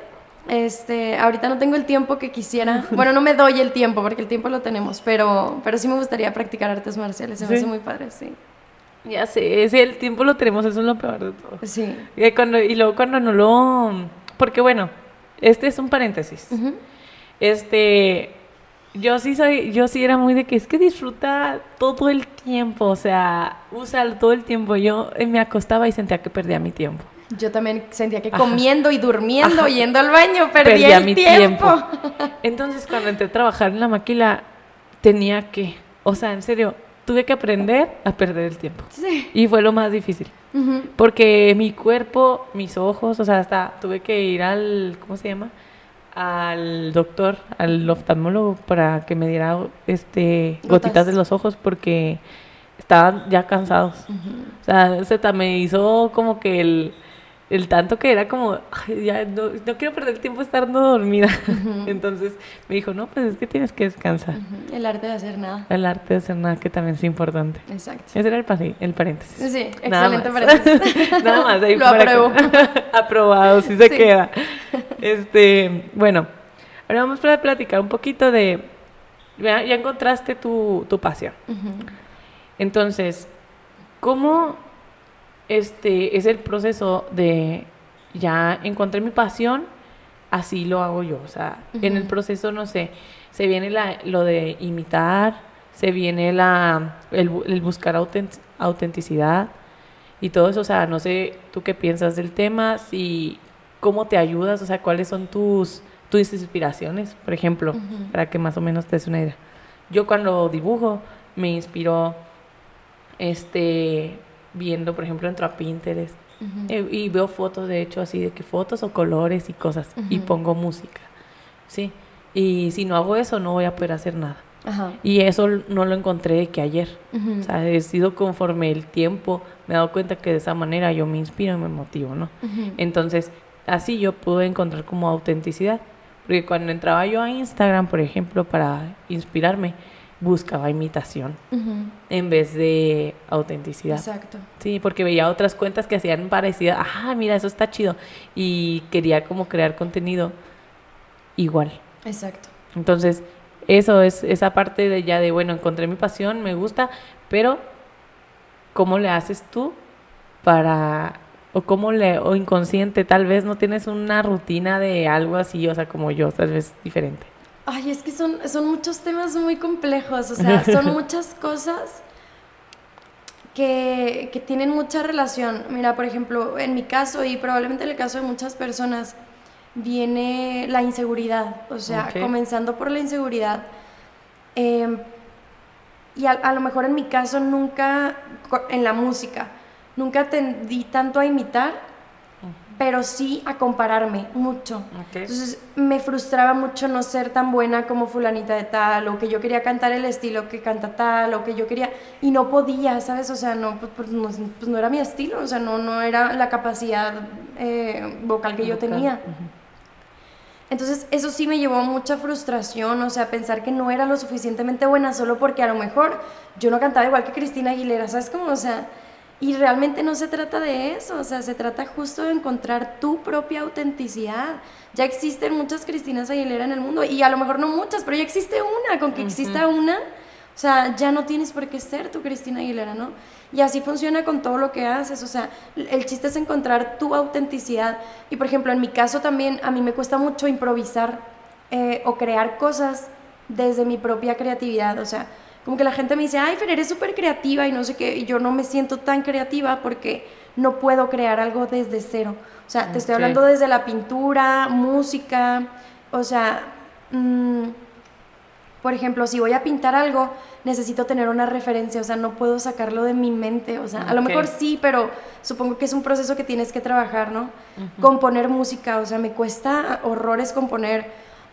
este, ahorita no tengo el tiempo que quisiera. Bueno, no me doy el tiempo porque el tiempo lo tenemos, pero, pero sí me gustaría practicar artes marciales. Se me hace muy padre, sí. Ya sé, si el tiempo lo tenemos, eso es lo peor de todo. Sí. Y, cuando, y luego cuando no lo... Porque bueno, este es un paréntesis. Este, yo sí soy, yo sí era muy de que es que disfruta todo el tiempo, o sea, usa todo el tiempo. Yo me acostaba y sentía que perdía mi tiempo. Yo también sentía que comiendo y durmiendo, yendo al baño, perdía, el mi tiempo. Entonces, cuando entré a trabajar en la maquila, tenía que, o sea, en serio, tuve que aprender a perder el tiempo. Sí. Y fue lo más difícil. Porque mi cuerpo, mis ojos, o sea, hasta tuve que ir al, ¿cómo se llama? Al doctor, al oftalmólogo, para que me diera este, gotitas de los ojos, porque estaban ya cansados. O sea, se me hizo como que el el tanto que era como, ya no, quiero perder el tiempo estando dormida. Entonces me dijo, no, pues es que tienes que descansar. El arte de hacer nada. El arte de hacer nada, que también es importante. Exacto. Ese era el, el paréntesis. Sí, excelente paréntesis. nada más, ahí Lo apruebo. Aprobado, sí se queda. Este, bueno, ahora vamos a platicar un poquito de, ya, ya encontraste tu, tu pasión. Entonces, ¿cómo este es el proceso de ya encontré mi pasión, así lo hago yo. O sea, en el proceso, no sé, se viene la, lo de imitar, se viene la, el, buscar autenticidad y todo eso. O sea, no sé tú qué piensas del tema, si cómo te ayudas, o sea, cuáles son tus, tus inspiraciones, por ejemplo, para que más o menos te des una idea. Yo cuando dibujo me inspiro este viendo, por ejemplo, entro a Pinterest eh, y veo fotos, de hecho, así de que fotos o colores y cosas, y pongo música, ¿sí? Y si no hago eso, no voy a poder hacer nada. Y eso no lo encontré que ayer. O sea, he sido conforme el tiempo, me he dado cuenta que de esa manera yo me inspiro y me motivo, ¿no? Entonces, así yo pude encontrar como autenticidad. Porque cuando entraba yo a Instagram, por ejemplo, para inspirarme, buscaba imitación en vez de autenticidad. Exacto. Sí, porque veía otras cuentas que hacían parecidas, ah, mira, eso está chido. Y quería como crear contenido igual. Exacto. Entonces, eso es esa parte de ya de, bueno, encontré mi pasión, me gusta, pero ¿cómo le haces tú para o cómo le o inconsciente tal vez no tienes una rutina de algo así, o sea, como yo, tal vez diferente? Ay, es que son, son muchos temas muy complejos, o sea, son muchas cosas que, que, tienen mucha relación. Mira, por ejemplo, en mi caso y probablemente en el caso de muchas personas, viene la inseguridad, o sea, comenzando por la inseguridad. Em, y a, a, lo mejor en mi caso nunca, en la música, nunca tendí tanto a imitar pero sí a compararme mucho. Entonces me frustraba mucho no ser tan buena como fulanita de tal, o que yo quería cantar el estilo que canta tal, o que yo quería, y no podía, ¿sabes? O sea, no, pues, pues, pues no, era mi estilo, o sea, no, no era la capacidad eh, vocal que yo tenía. Entonces eso sí me llevó a mucha frustración, o sea, pensar que no era lo suficientemente buena solo porque a lo mejor yo no cantaba igual que Cristina Aguilera, ¿sabes cómo? O sea, y realmente no se trata de eso, o sea, se trata justo de encontrar tu propia autenticidad. Ya existen muchas Cristinas Aguilera en el mundo, y a lo mejor no muchas, pero ya existe una, con que exista una, o sea, ya no tienes por qué ser tu Cristina Aguilera, ¿no? Y así funciona con todo lo que haces, o sea, el chiste es encontrar tu autenticidad. Y por ejemplo, en mi caso también, a mí me cuesta mucho improvisar eh, o crear cosas desde mi propia creatividad, o sea, como que la gente me dice, ay, Fer, eres súper creativa y no sé qué, y yo no me siento tan creativa porque no puedo crear algo desde cero. O sea, te estoy hablando desde la pintura, música, o sea, mm, por ejemplo, si voy a pintar algo, necesito tener una referencia, o sea, no puedo sacarlo de mi mente, o sea, a lo mejor sí, pero supongo que es un proceso que tienes que trabajar, ¿no? Componer música, o sea, me cuesta horrores componer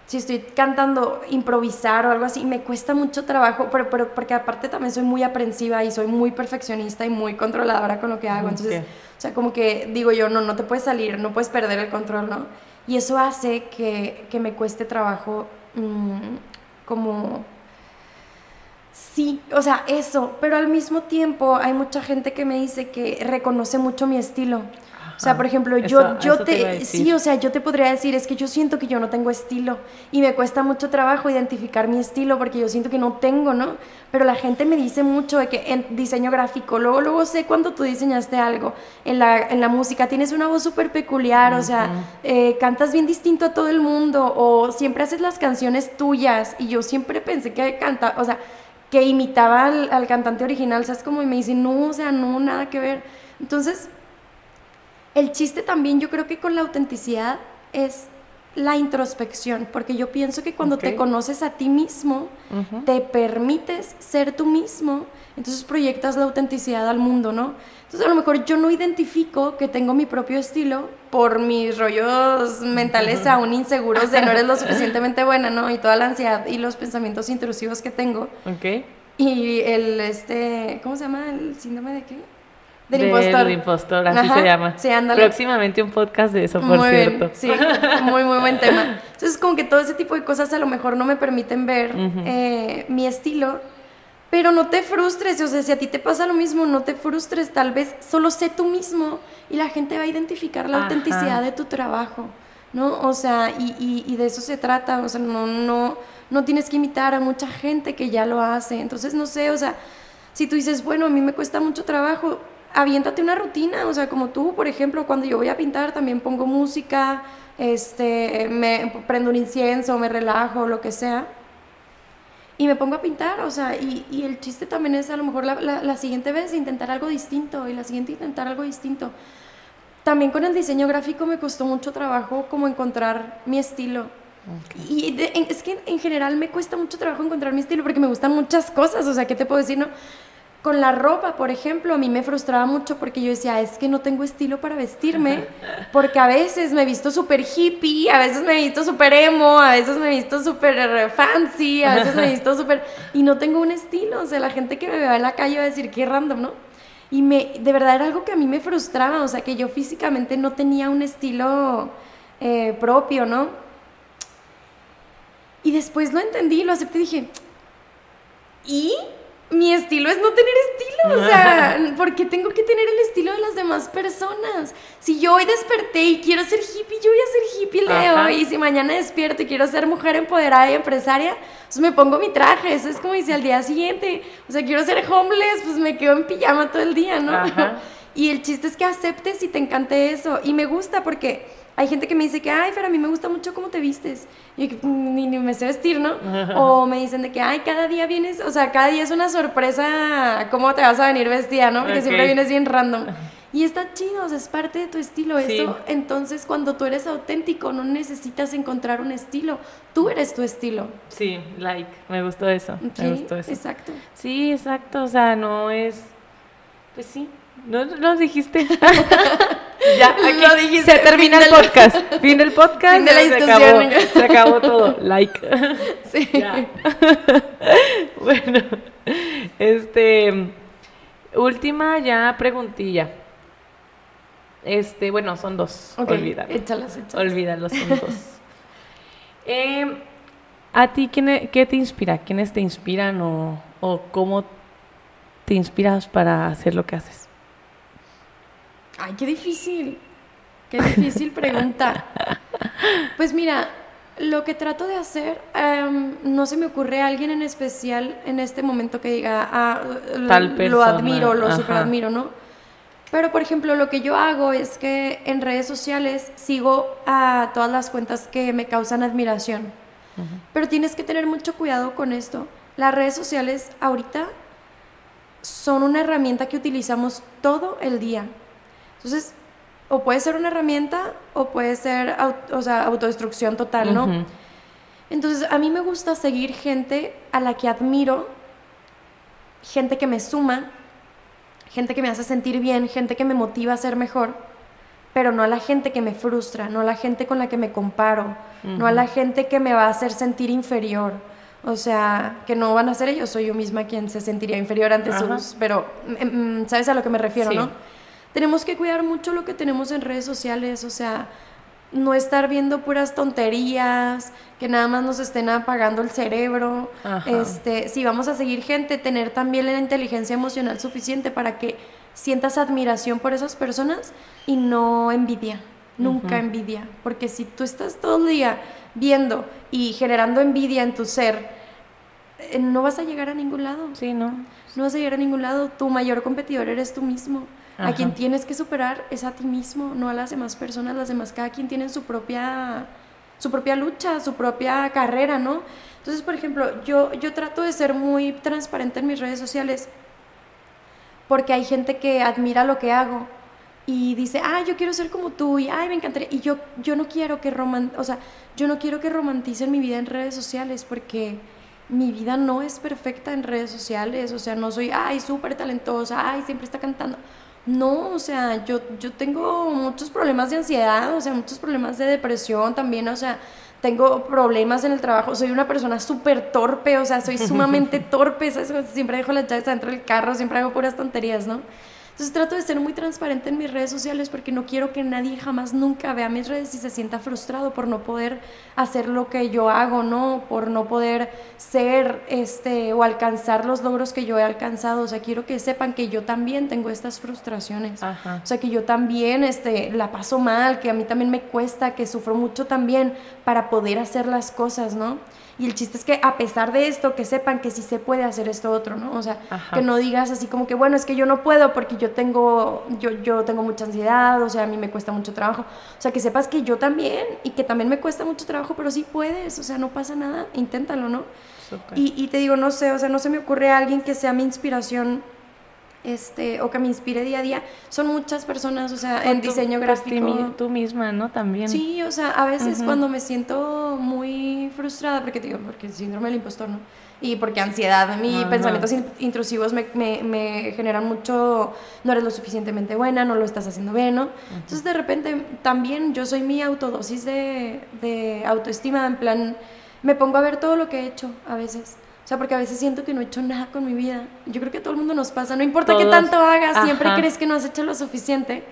si estoy cantando, improvisar o algo así, me cuesta mucho trabajo, pero, pero, porque aparte también soy muy aprensiva y soy muy perfeccionista y muy controladora con lo que hago. Entonces, o sea, como que digo yo, no, no te puedes salir, no puedes perder el control, ¿no? Y eso hace que, que me cueste trabajo mm, como... Sí, o sea, eso, pero al mismo tiempo hay mucha gente que me dice que reconoce mucho mi estilo. O sea, por ejemplo, yo, yo te, sí, o sea, yo te podría decir, es que yo siento que yo no tengo estilo y me cuesta mucho trabajo identificar mi estilo porque yo siento que no tengo, ¿no? Pero la gente me dice mucho de que en diseño gráfico, luego, luego sé cuando tú diseñaste algo, en la, en la música tienes una voz súper peculiar, o sea, eh, cantas bien distinto a todo el mundo o siempre haces las canciones tuyas y yo siempre pensé que canta, o sea, que imitaba al, al cantante original, ¿sabes? Como y me dicen, no, o sea, no, nada que ver. Entonces, El chiste también yo creo que con la autenticidad es la introspección, porque yo pienso que cuando te conoces a ti mismo, te permites ser tú mismo, entonces proyectas la autenticidad al mundo, ¿no? Entonces a lo mejor yo no identifico que tengo mi propio estilo por mis rollos mentales aún inseguros de no eres lo suficientemente buena, ¿no? Y toda la ansiedad y los pensamientos intrusivos que tengo. Ok. Y el, este, ¿cómo se llama? ¿El síndrome de qué? Del impostor. Del impostor, así se llama. Sí, ándale. Próximamente un podcast de eso, por muy cierto. Bien, sí, muy, muy buen tema. Entonces, como que todo ese tipo de cosas a lo mejor no me permiten ver eh, mi estilo, pero no te frustres, o sea, si a ti te pasa lo mismo, no te frustres, tal vez solo sé tú mismo y la gente va a identificar la autenticidad de tu trabajo, ¿no? O sea, y, y, y de eso se trata, o sea, no, no, no tienes que imitar a mucha gente que ya lo hace, entonces, no sé, o sea, si tú dices, bueno, a mí me cuesta mucho trabajo, aviéntate una rutina, o sea, como tú, por ejemplo, cuando yo voy a pintar también pongo música, este, me prendo un incienso, me relajo, lo que sea, y me pongo a pintar, o sea, y, y el chiste también es a lo mejor la, la, siguiente vez intentar algo distinto, y la siguiente intentar algo distinto. También con el diseño gráfico me costó mucho trabajo como encontrar mi estilo. Y es que en general me cuesta mucho trabajo encontrar mi estilo porque me gustan muchas cosas, o sea, ¿qué te puedo decir? No? Con la ropa, por ejemplo, a mí me frustraba mucho porque yo decía, es que no tengo estilo para vestirme, porque a veces me he visto súper hippie, a veces me he visto súper emo, a veces me he visto súper fancy, a veces me he visto súper... Y no tengo un estilo, o sea, la gente que me vea en la calle va a decir, qué random, ¿no? Y me, de verdad era algo que a mí me frustraba, o sea, que yo físicamente no tenía un estilo eh, propio, ¿no? Y después lo entendí, lo acepté y dije, ¿y? Mi estilo es no tener estilo, o sea, ¿por qué tengo que tener el estilo de las demás personas? Si yo hoy desperté y quiero ser hippie, yo voy a ser hippie Leo, y si mañana despierto y quiero ser mujer empoderada y empresaria, pues me pongo mi traje, eso es como dice al día siguiente, o sea, quiero ser homeless, pues me quedo en pijama todo el día, ¿no? Y el chiste es que aceptes y te encante eso, y me gusta porque hay gente que me dice que, ay, pero a mí me gusta mucho cómo te vistes. Y yo, ni, ni me sé vestir, ¿no? O me dicen de que, ay, cada día vienes, o sea, cada día es una sorpresa cómo te vas a venir vestida, ¿no? Porque siempre vienes bien random. Y está chido, o sea, es parte de tu estilo eso. Entonces, cuando tú eres auténtico, no necesitas encontrar un estilo. Tú eres tu estilo. Sí, like, me gustó eso. me gustó eso. Exacto. Sí, exacto, o sea, no es... Pues sí, no lo dijiste. ya, aquí lo dijiste. Se termina el podcast. Fin del podcast. Fin de la se acabó, se acabó todo. Like. Sí. bueno, este. Última ya preguntilla. Este, bueno, son dos. Okay, olvídalo. Échalas, échalas. Olvídalo, son dos. Eh, ¿A ti quién, e, qué te inspira? ¿Quiénes te inspiran o, o cómo te inspiras para hacer lo que haces? Ay, qué difícil. Qué difícil pregunta. Pues mira, lo que trato de hacer, em, no se me ocurre a alguien en especial en este momento que diga, ah, lo admiro, lo super admiro, ¿no? Pero, por ejemplo, lo que yo hago es que en redes sociales sigo a todas las cuentas que me causan admiración. Pero tienes que tener mucho cuidado con esto. Las redes sociales ahorita son una herramienta que utilizamos todo el día. Entonces, o puede ser una herramienta o puede ser o sea, autodestrucción total, ¿no? Entonces, a mí me gusta seguir gente a la que admiro, gente que me suma, gente que me hace sentir bien, gente que me motiva a ser mejor, pero no a la gente que me frustra, no a la gente con la que me comparo, no a la gente que me va a hacer sentir inferior. O sea, que no van a ser ellos, soy yo misma quien se sentiría inferior ante sus... Pero, mm, mm, ¿sabes a lo que me refiero, no? Tenemos que cuidar mucho lo que tenemos en redes sociales, o sea, no estar viendo puras tonterías, que nada más nos estén apagando el cerebro. Este, si vamos a seguir gente, tener también la inteligencia emocional suficiente para que sientas admiración por esas personas y no envidia, nunca envidia, porque si tú estás todo el día viendo y generando envidia en tu ser, eh, no vas a llegar a ningún lado. Sí, ¿no? No vas a llegar a ningún lado. Tu mayor competidor eres tú mismo. A quien tienes que superar es a ti mismo, no a las demás personas. Las demás, cada quien tiene su propia, su propia lucha, su propia carrera, ¿no? Entonces, por ejemplo, yo, yo trato de ser muy transparente en mis redes sociales porque hay gente que admira lo que hago y dice, ah, yo quiero ser como tú, y ay, me encantaría. Y yo, yo no quiero que roman o sea, yo no quiero que romanticen mi vida en redes sociales porque mi vida no es perfecta en redes sociales. O sea, no soy, ay, súper talentosa, ay, siempre está cantando. No, o sea, yo, yo tengo muchos problemas de ansiedad, o sea, muchos problemas de depresión también, o sea, tengo problemas en el trabajo, soy una persona súper torpe, o sea, soy sumamente torpe, siempre dejo las llaves dentro del carro, siempre hago puras tonterías, ¿no? Entonces trato de ser muy transparente en mis redes sociales porque no quiero que nadie jamás nunca vea mis redes y se sienta frustrado por no poder hacer lo que yo hago, ¿no? Por no poder ser este o alcanzar los logros que yo he alcanzado. O sea, quiero que sepan que yo también tengo estas frustraciones. O sea, que yo también este, la paso mal, que a mí también me cuesta, que sufro mucho también para poder hacer las cosas, ¿no? Y el chiste es que a pesar de esto, que sepan que sí se puede hacer esto otro, ¿no? O sea, que no digas así como que, bueno, es que yo no puedo porque yo tengo, yo, yo tengo mucha ansiedad, o sea, a mí me cuesta mucho trabajo. O sea, que sepas que yo también y que también me cuesta mucho trabajo, pero sí puedes, o sea, no pasa nada, inténtalo, ¿no? Y, y te digo, no sé, o sea, no se me ocurre a alguien que sea mi inspiración este, o que me inspire día a día, son muchas personas, o sea, en diseño gráfico. Tú misma, ¿no? También. Sí, o sea, a veces cuando me siento muy frustrada, porque digo, porque el síndrome del impostor, ¿no? Y porque ansiedad, mis pensamientos intrusivos me, me, me, generan mucho, no eres lo suficientemente buena, no lo estás haciendo bien, ¿no? Entonces de repente también yo soy mi autodosis de, de autoestima, en plan, me pongo a ver todo lo que he hecho a veces. O sea, porque a veces siento que no he hecho nada con mi vida. Yo creo que a todo el mundo nos pasa. No importa qué tanto hagas, siempre crees que no has hecho lo suficiente.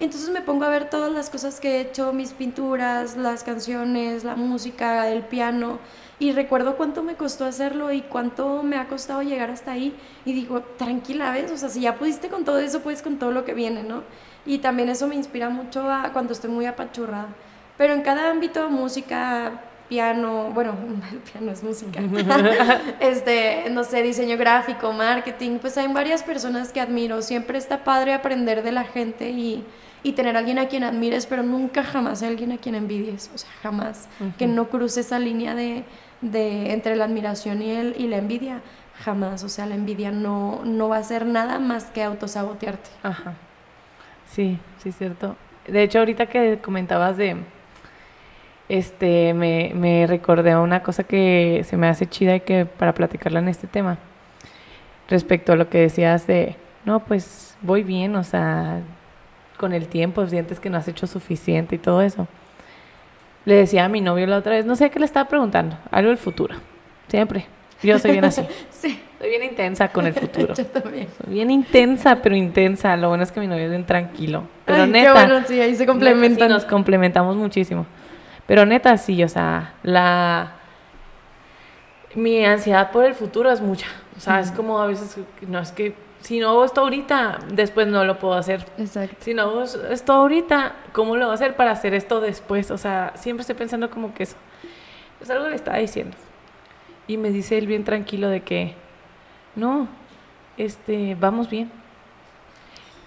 Entonces me pongo a ver todas las cosas que he hecho, mis pinturas, las canciones, la música, el piano. Y recuerdo cuánto me costó hacerlo y cuánto me ha costado llegar hasta ahí. Y digo, tranquila, ¿ves? O sea, si ya pudiste con todo eso, puedes con todo lo que viene, ¿no? Y también eso me inspira mucho a cuando estoy muy apachurrada. Pero en cada ámbito, música, piano, bueno, el piano es música, este, no sé, diseño gráfico, marketing, pues hay varias personas que admiro. Siempre está padre aprender de la gente y, y tener a alguien a quien admires, pero nunca jamás a alguien a quien envidies, o sea, jamás. Que no cruce esa línea de, de, entre la admiración y, el, y la envidia, jamás. O sea, la envidia no, no va a ser nada más que autosabotearte. Ajá. Sí, sí, es cierto. De hecho, ahorita que comentabas de este, me, me recordé a una cosa que se me hace chida y que para platicarla en este tema. Respecto a lo que decías de, no, pues voy bien, o sea, con el tiempo sientes que no has hecho suficiente y todo eso. Le decía a mi novio la otra vez, no sé qué le estaba preguntando, algo del futuro. Siempre. Yo soy bien así. sí. Soy bien intensa con el futuro. Yo también. Soy bien intensa, pero intensa. Lo bueno es que mi novio es bien tranquilo. Pero neta. Qué bueno, sí, ahí se complementan. nos complementamos muchísimo. Pero neta, sí, o sea, la... Mi ansiedad por el futuro es mucha. O sea, es como a veces, no es que si no hago esto ahorita, después no lo puedo hacer. Exacto. Si no hago esto ahorita, ¿cómo lo voy a hacer para hacer esto después? O sea, siempre estoy pensando como que eso. Es algo le estaba diciendo. Y me dice él bien tranquilo de que, no, este, vamos bien.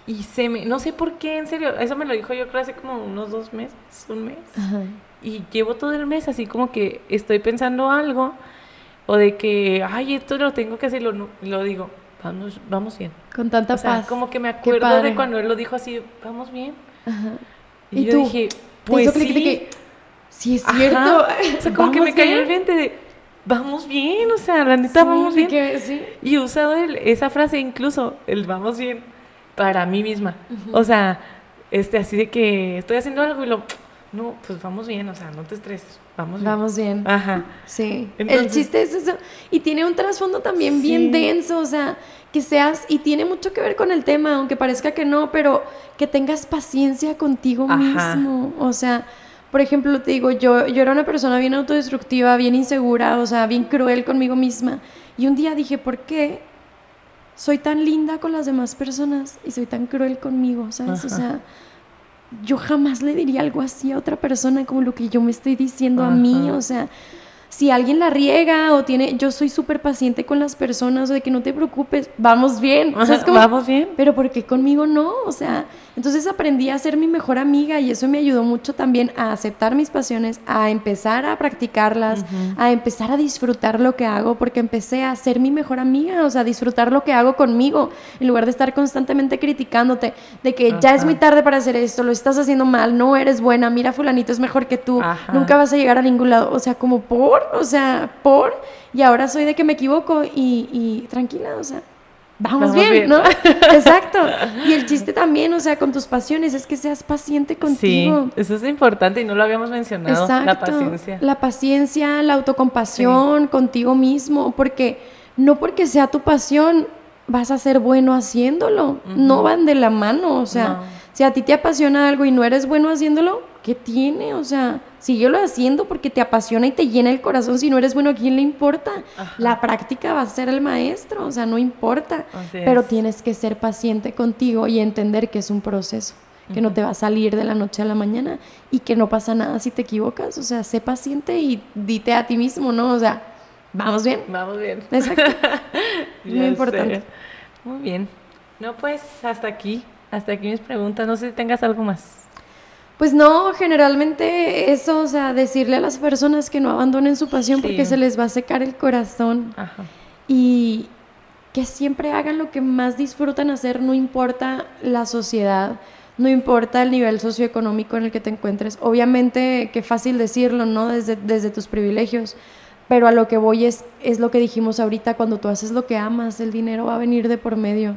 Y se me, no sé por qué, en serio, eso me lo dijo yo creo hace como unos dos meses, un mes. Ajá y llevo todo el mes así como que estoy pensando algo o de que, ay, esto lo tengo que hacer, lo, lo digo, vamos, vamos bien. Con tanta o sea, Como que me acuerdo de cuando él lo dijo así, vamos bien. Ajá. Y, yo dije, pues sí. sí, es cierto. O sea, como que me cayó el 20 de, vamos bien, o sea, la neta, vamos bien. sí. Y he usado esa frase incluso, el vamos bien, para mí misma. O sea, este, así de que estoy haciendo algo y lo no, pues vamos bien, o sea, no te estreses, vamos bien. Vamos bien. Ajá. Sí. el chiste es eso. Y tiene un trasfondo también bien denso, o sea, que seas, y tiene mucho que ver con el tema, aunque parezca que no, pero que tengas paciencia contigo mismo. O sea, por ejemplo, te digo, yo, yo era una persona bien autodestructiva, bien insegura, o sea, bien cruel conmigo misma. Y un día dije, ¿por qué soy tan linda con las demás personas y soy tan cruel conmigo? ¿Sabes? O sea yo jamás le diría algo así a otra persona como lo que yo me estoy diciendo a mí, o sea, si alguien la riega o tiene, yo soy súper paciente con las personas, o de que no te preocupes, vamos bien. O sea, es como, vamos bien. Pero ¿por qué conmigo no? O sea, entonces aprendí a ser mi mejor amiga y eso me ayudó mucho también a aceptar mis pasiones, a empezar a practicarlas, a empezar a disfrutar lo que hago, porque empecé a ser mi mejor amiga, o sea, disfrutar lo que hago conmigo, en lugar de estar constantemente criticándote, de que ya es muy tarde para hacer esto, lo estás haciendo mal, no eres buena, mira fulanito es mejor que tú, nunca vas a llegar a ningún lado, o sea, como por, o sea, por, y ahora soy de que me equivoco y, y tranquila, o sea vamos, bien, ¿no? Exacto. Y el chiste también, o sea, con tus pasiones, es que seas paciente contigo. Sí, eso es importante y no lo habíamos mencionado, Exacto. la paciencia. La paciencia, la autocompasión contigo mismo, porque no porque sea tu pasión vas a ser bueno haciéndolo, no van de la mano, o sea, si a ti te apasiona algo y no eres bueno haciéndolo, ¿qué tiene? O sea, síguelo haciendo porque te apasiona y te llena el corazón. Si no eres bueno, ¿a quién le importa? La práctica va a ser el maestro, o sea, no importa. pero tienes que ser paciente contigo y entender que es un proceso, que no te va a salir de la noche a la mañana y que no pasa nada si te equivocas. O sea, sé paciente y dite a ti mismo, ¿no? O sea, vamos bien. Vamos bien. Exacto. Muy importante. Muy bien. No, pues hasta aquí. Hasta aquí mis preguntas. No sé si tengas algo más. Pues no, generalmente eso, o sea, decirle a las personas que no abandonen su pasión porque se les va a secar el corazón. Y que siempre hagan lo que más disfrutan hacer, no importa la sociedad, no importa el nivel socioeconómico en el que te encuentres. Obviamente, qué fácil decirlo, ¿no? Desde, desde tus privilegios. Pero a lo que voy es, es lo que dijimos ahorita, cuando tú haces lo que amas, el dinero va a venir de por medio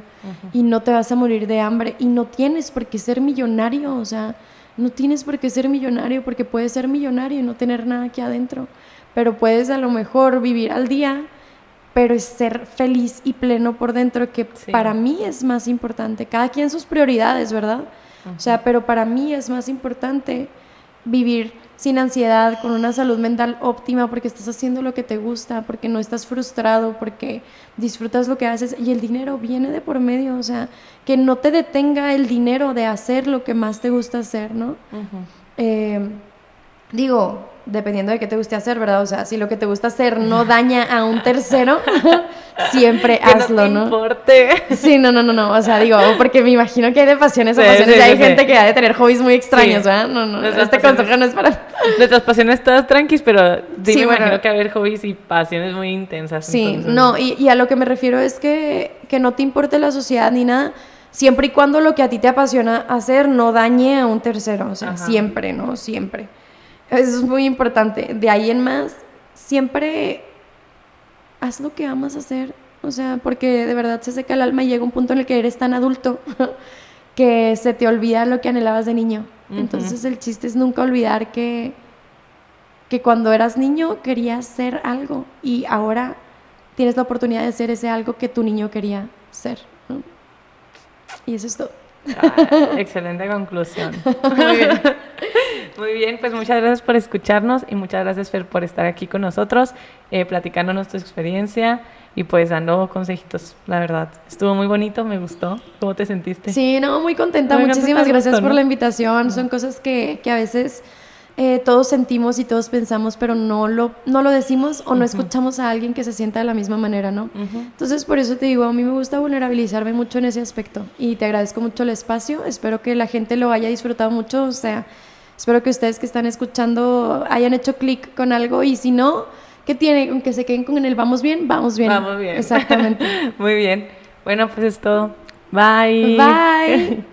y no te vas a morir de hambre y no tienes por qué ser millonario, o sea, no tienes por qué ser millonario porque puedes ser millonario y no tener nada aquí adentro, pero puedes a lo mejor vivir al día, pero es ser feliz y pleno por dentro, que para mí es más importante. Cada quien sus prioridades, ¿verdad? O sea, pero para mí es más importante vivir sin ansiedad, con una salud mental óptima, porque estás haciendo lo que te gusta, porque no estás frustrado, porque disfrutas lo que haces y el dinero viene de por medio, o sea, que no te detenga el dinero de hacer lo que más te gusta hacer, ¿no? Eh, digo, dependiendo de qué te guste hacer, ¿verdad? O sea, si lo que te gusta hacer no daña a un tercero, siempre hazlo, ¿no? importe. Sí, no, no, no, no. O sea, digo, porque me imagino que hay de pasiones a pasiones y hay gente que ha de tener hobbies muy extraños, ¿verdad? No, no. este consejo no es para. Nuestras pasiones todas tranquis, pero sí, me imagino que hay hobbies y pasiones muy intensas. Sí, no, y, y, a lo que me refiero es que, que no te importe la sociedad ni nada. Siempre y cuando lo que a ti te apasiona hacer no dañe a un tercero, o sea, siempre, ¿no? Siempre. Eso es muy importante. De ahí en más, siempre haz lo que amas hacer. O sea, porque de verdad se seca el alma y llega un punto en el que eres tan adulto que se te olvida lo que anhelabas de niño. Entonces el chiste es nunca olvidar que, que cuando eras niño querías ser algo y ahora tienes la oportunidad de ser ese algo que tu niño quería ser. Y eso es todo. Ah, excelente conclusión. Muy bien. Muy bien, pues muchas gracias por escucharnos y muchas gracias Fer por estar aquí con nosotros, eh, platicándonos tu experiencia y pues dando consejitos, la verdad. Estuvo muy bonito, me gustó. ¿Cómo te sentiste? Sí, no, muy contenta. Muchísimas gracias por la invitación. Son cosas que, que a veces eh, todos sentimos y todos pensamos, pero no lo, no lo decimos o no escuchamos a alguien que se sienta de la misma manera, ¿no? Entonces, por eso te digo, a mí me gusta vulnerabilizarme mucho en ese aspecto y te agradezco mucho el espacio. Espero que la gente lo haya disfrutado mucho, o sea, espero que ustedes que están escuchando hayan hecho clic con algo y si no, ¿qué tiene? Con que se queden con el vamos bien, vamos bien. Vamos bien. Exactamente. Muy bien. Bueno, pues es todo. Bye. Bye.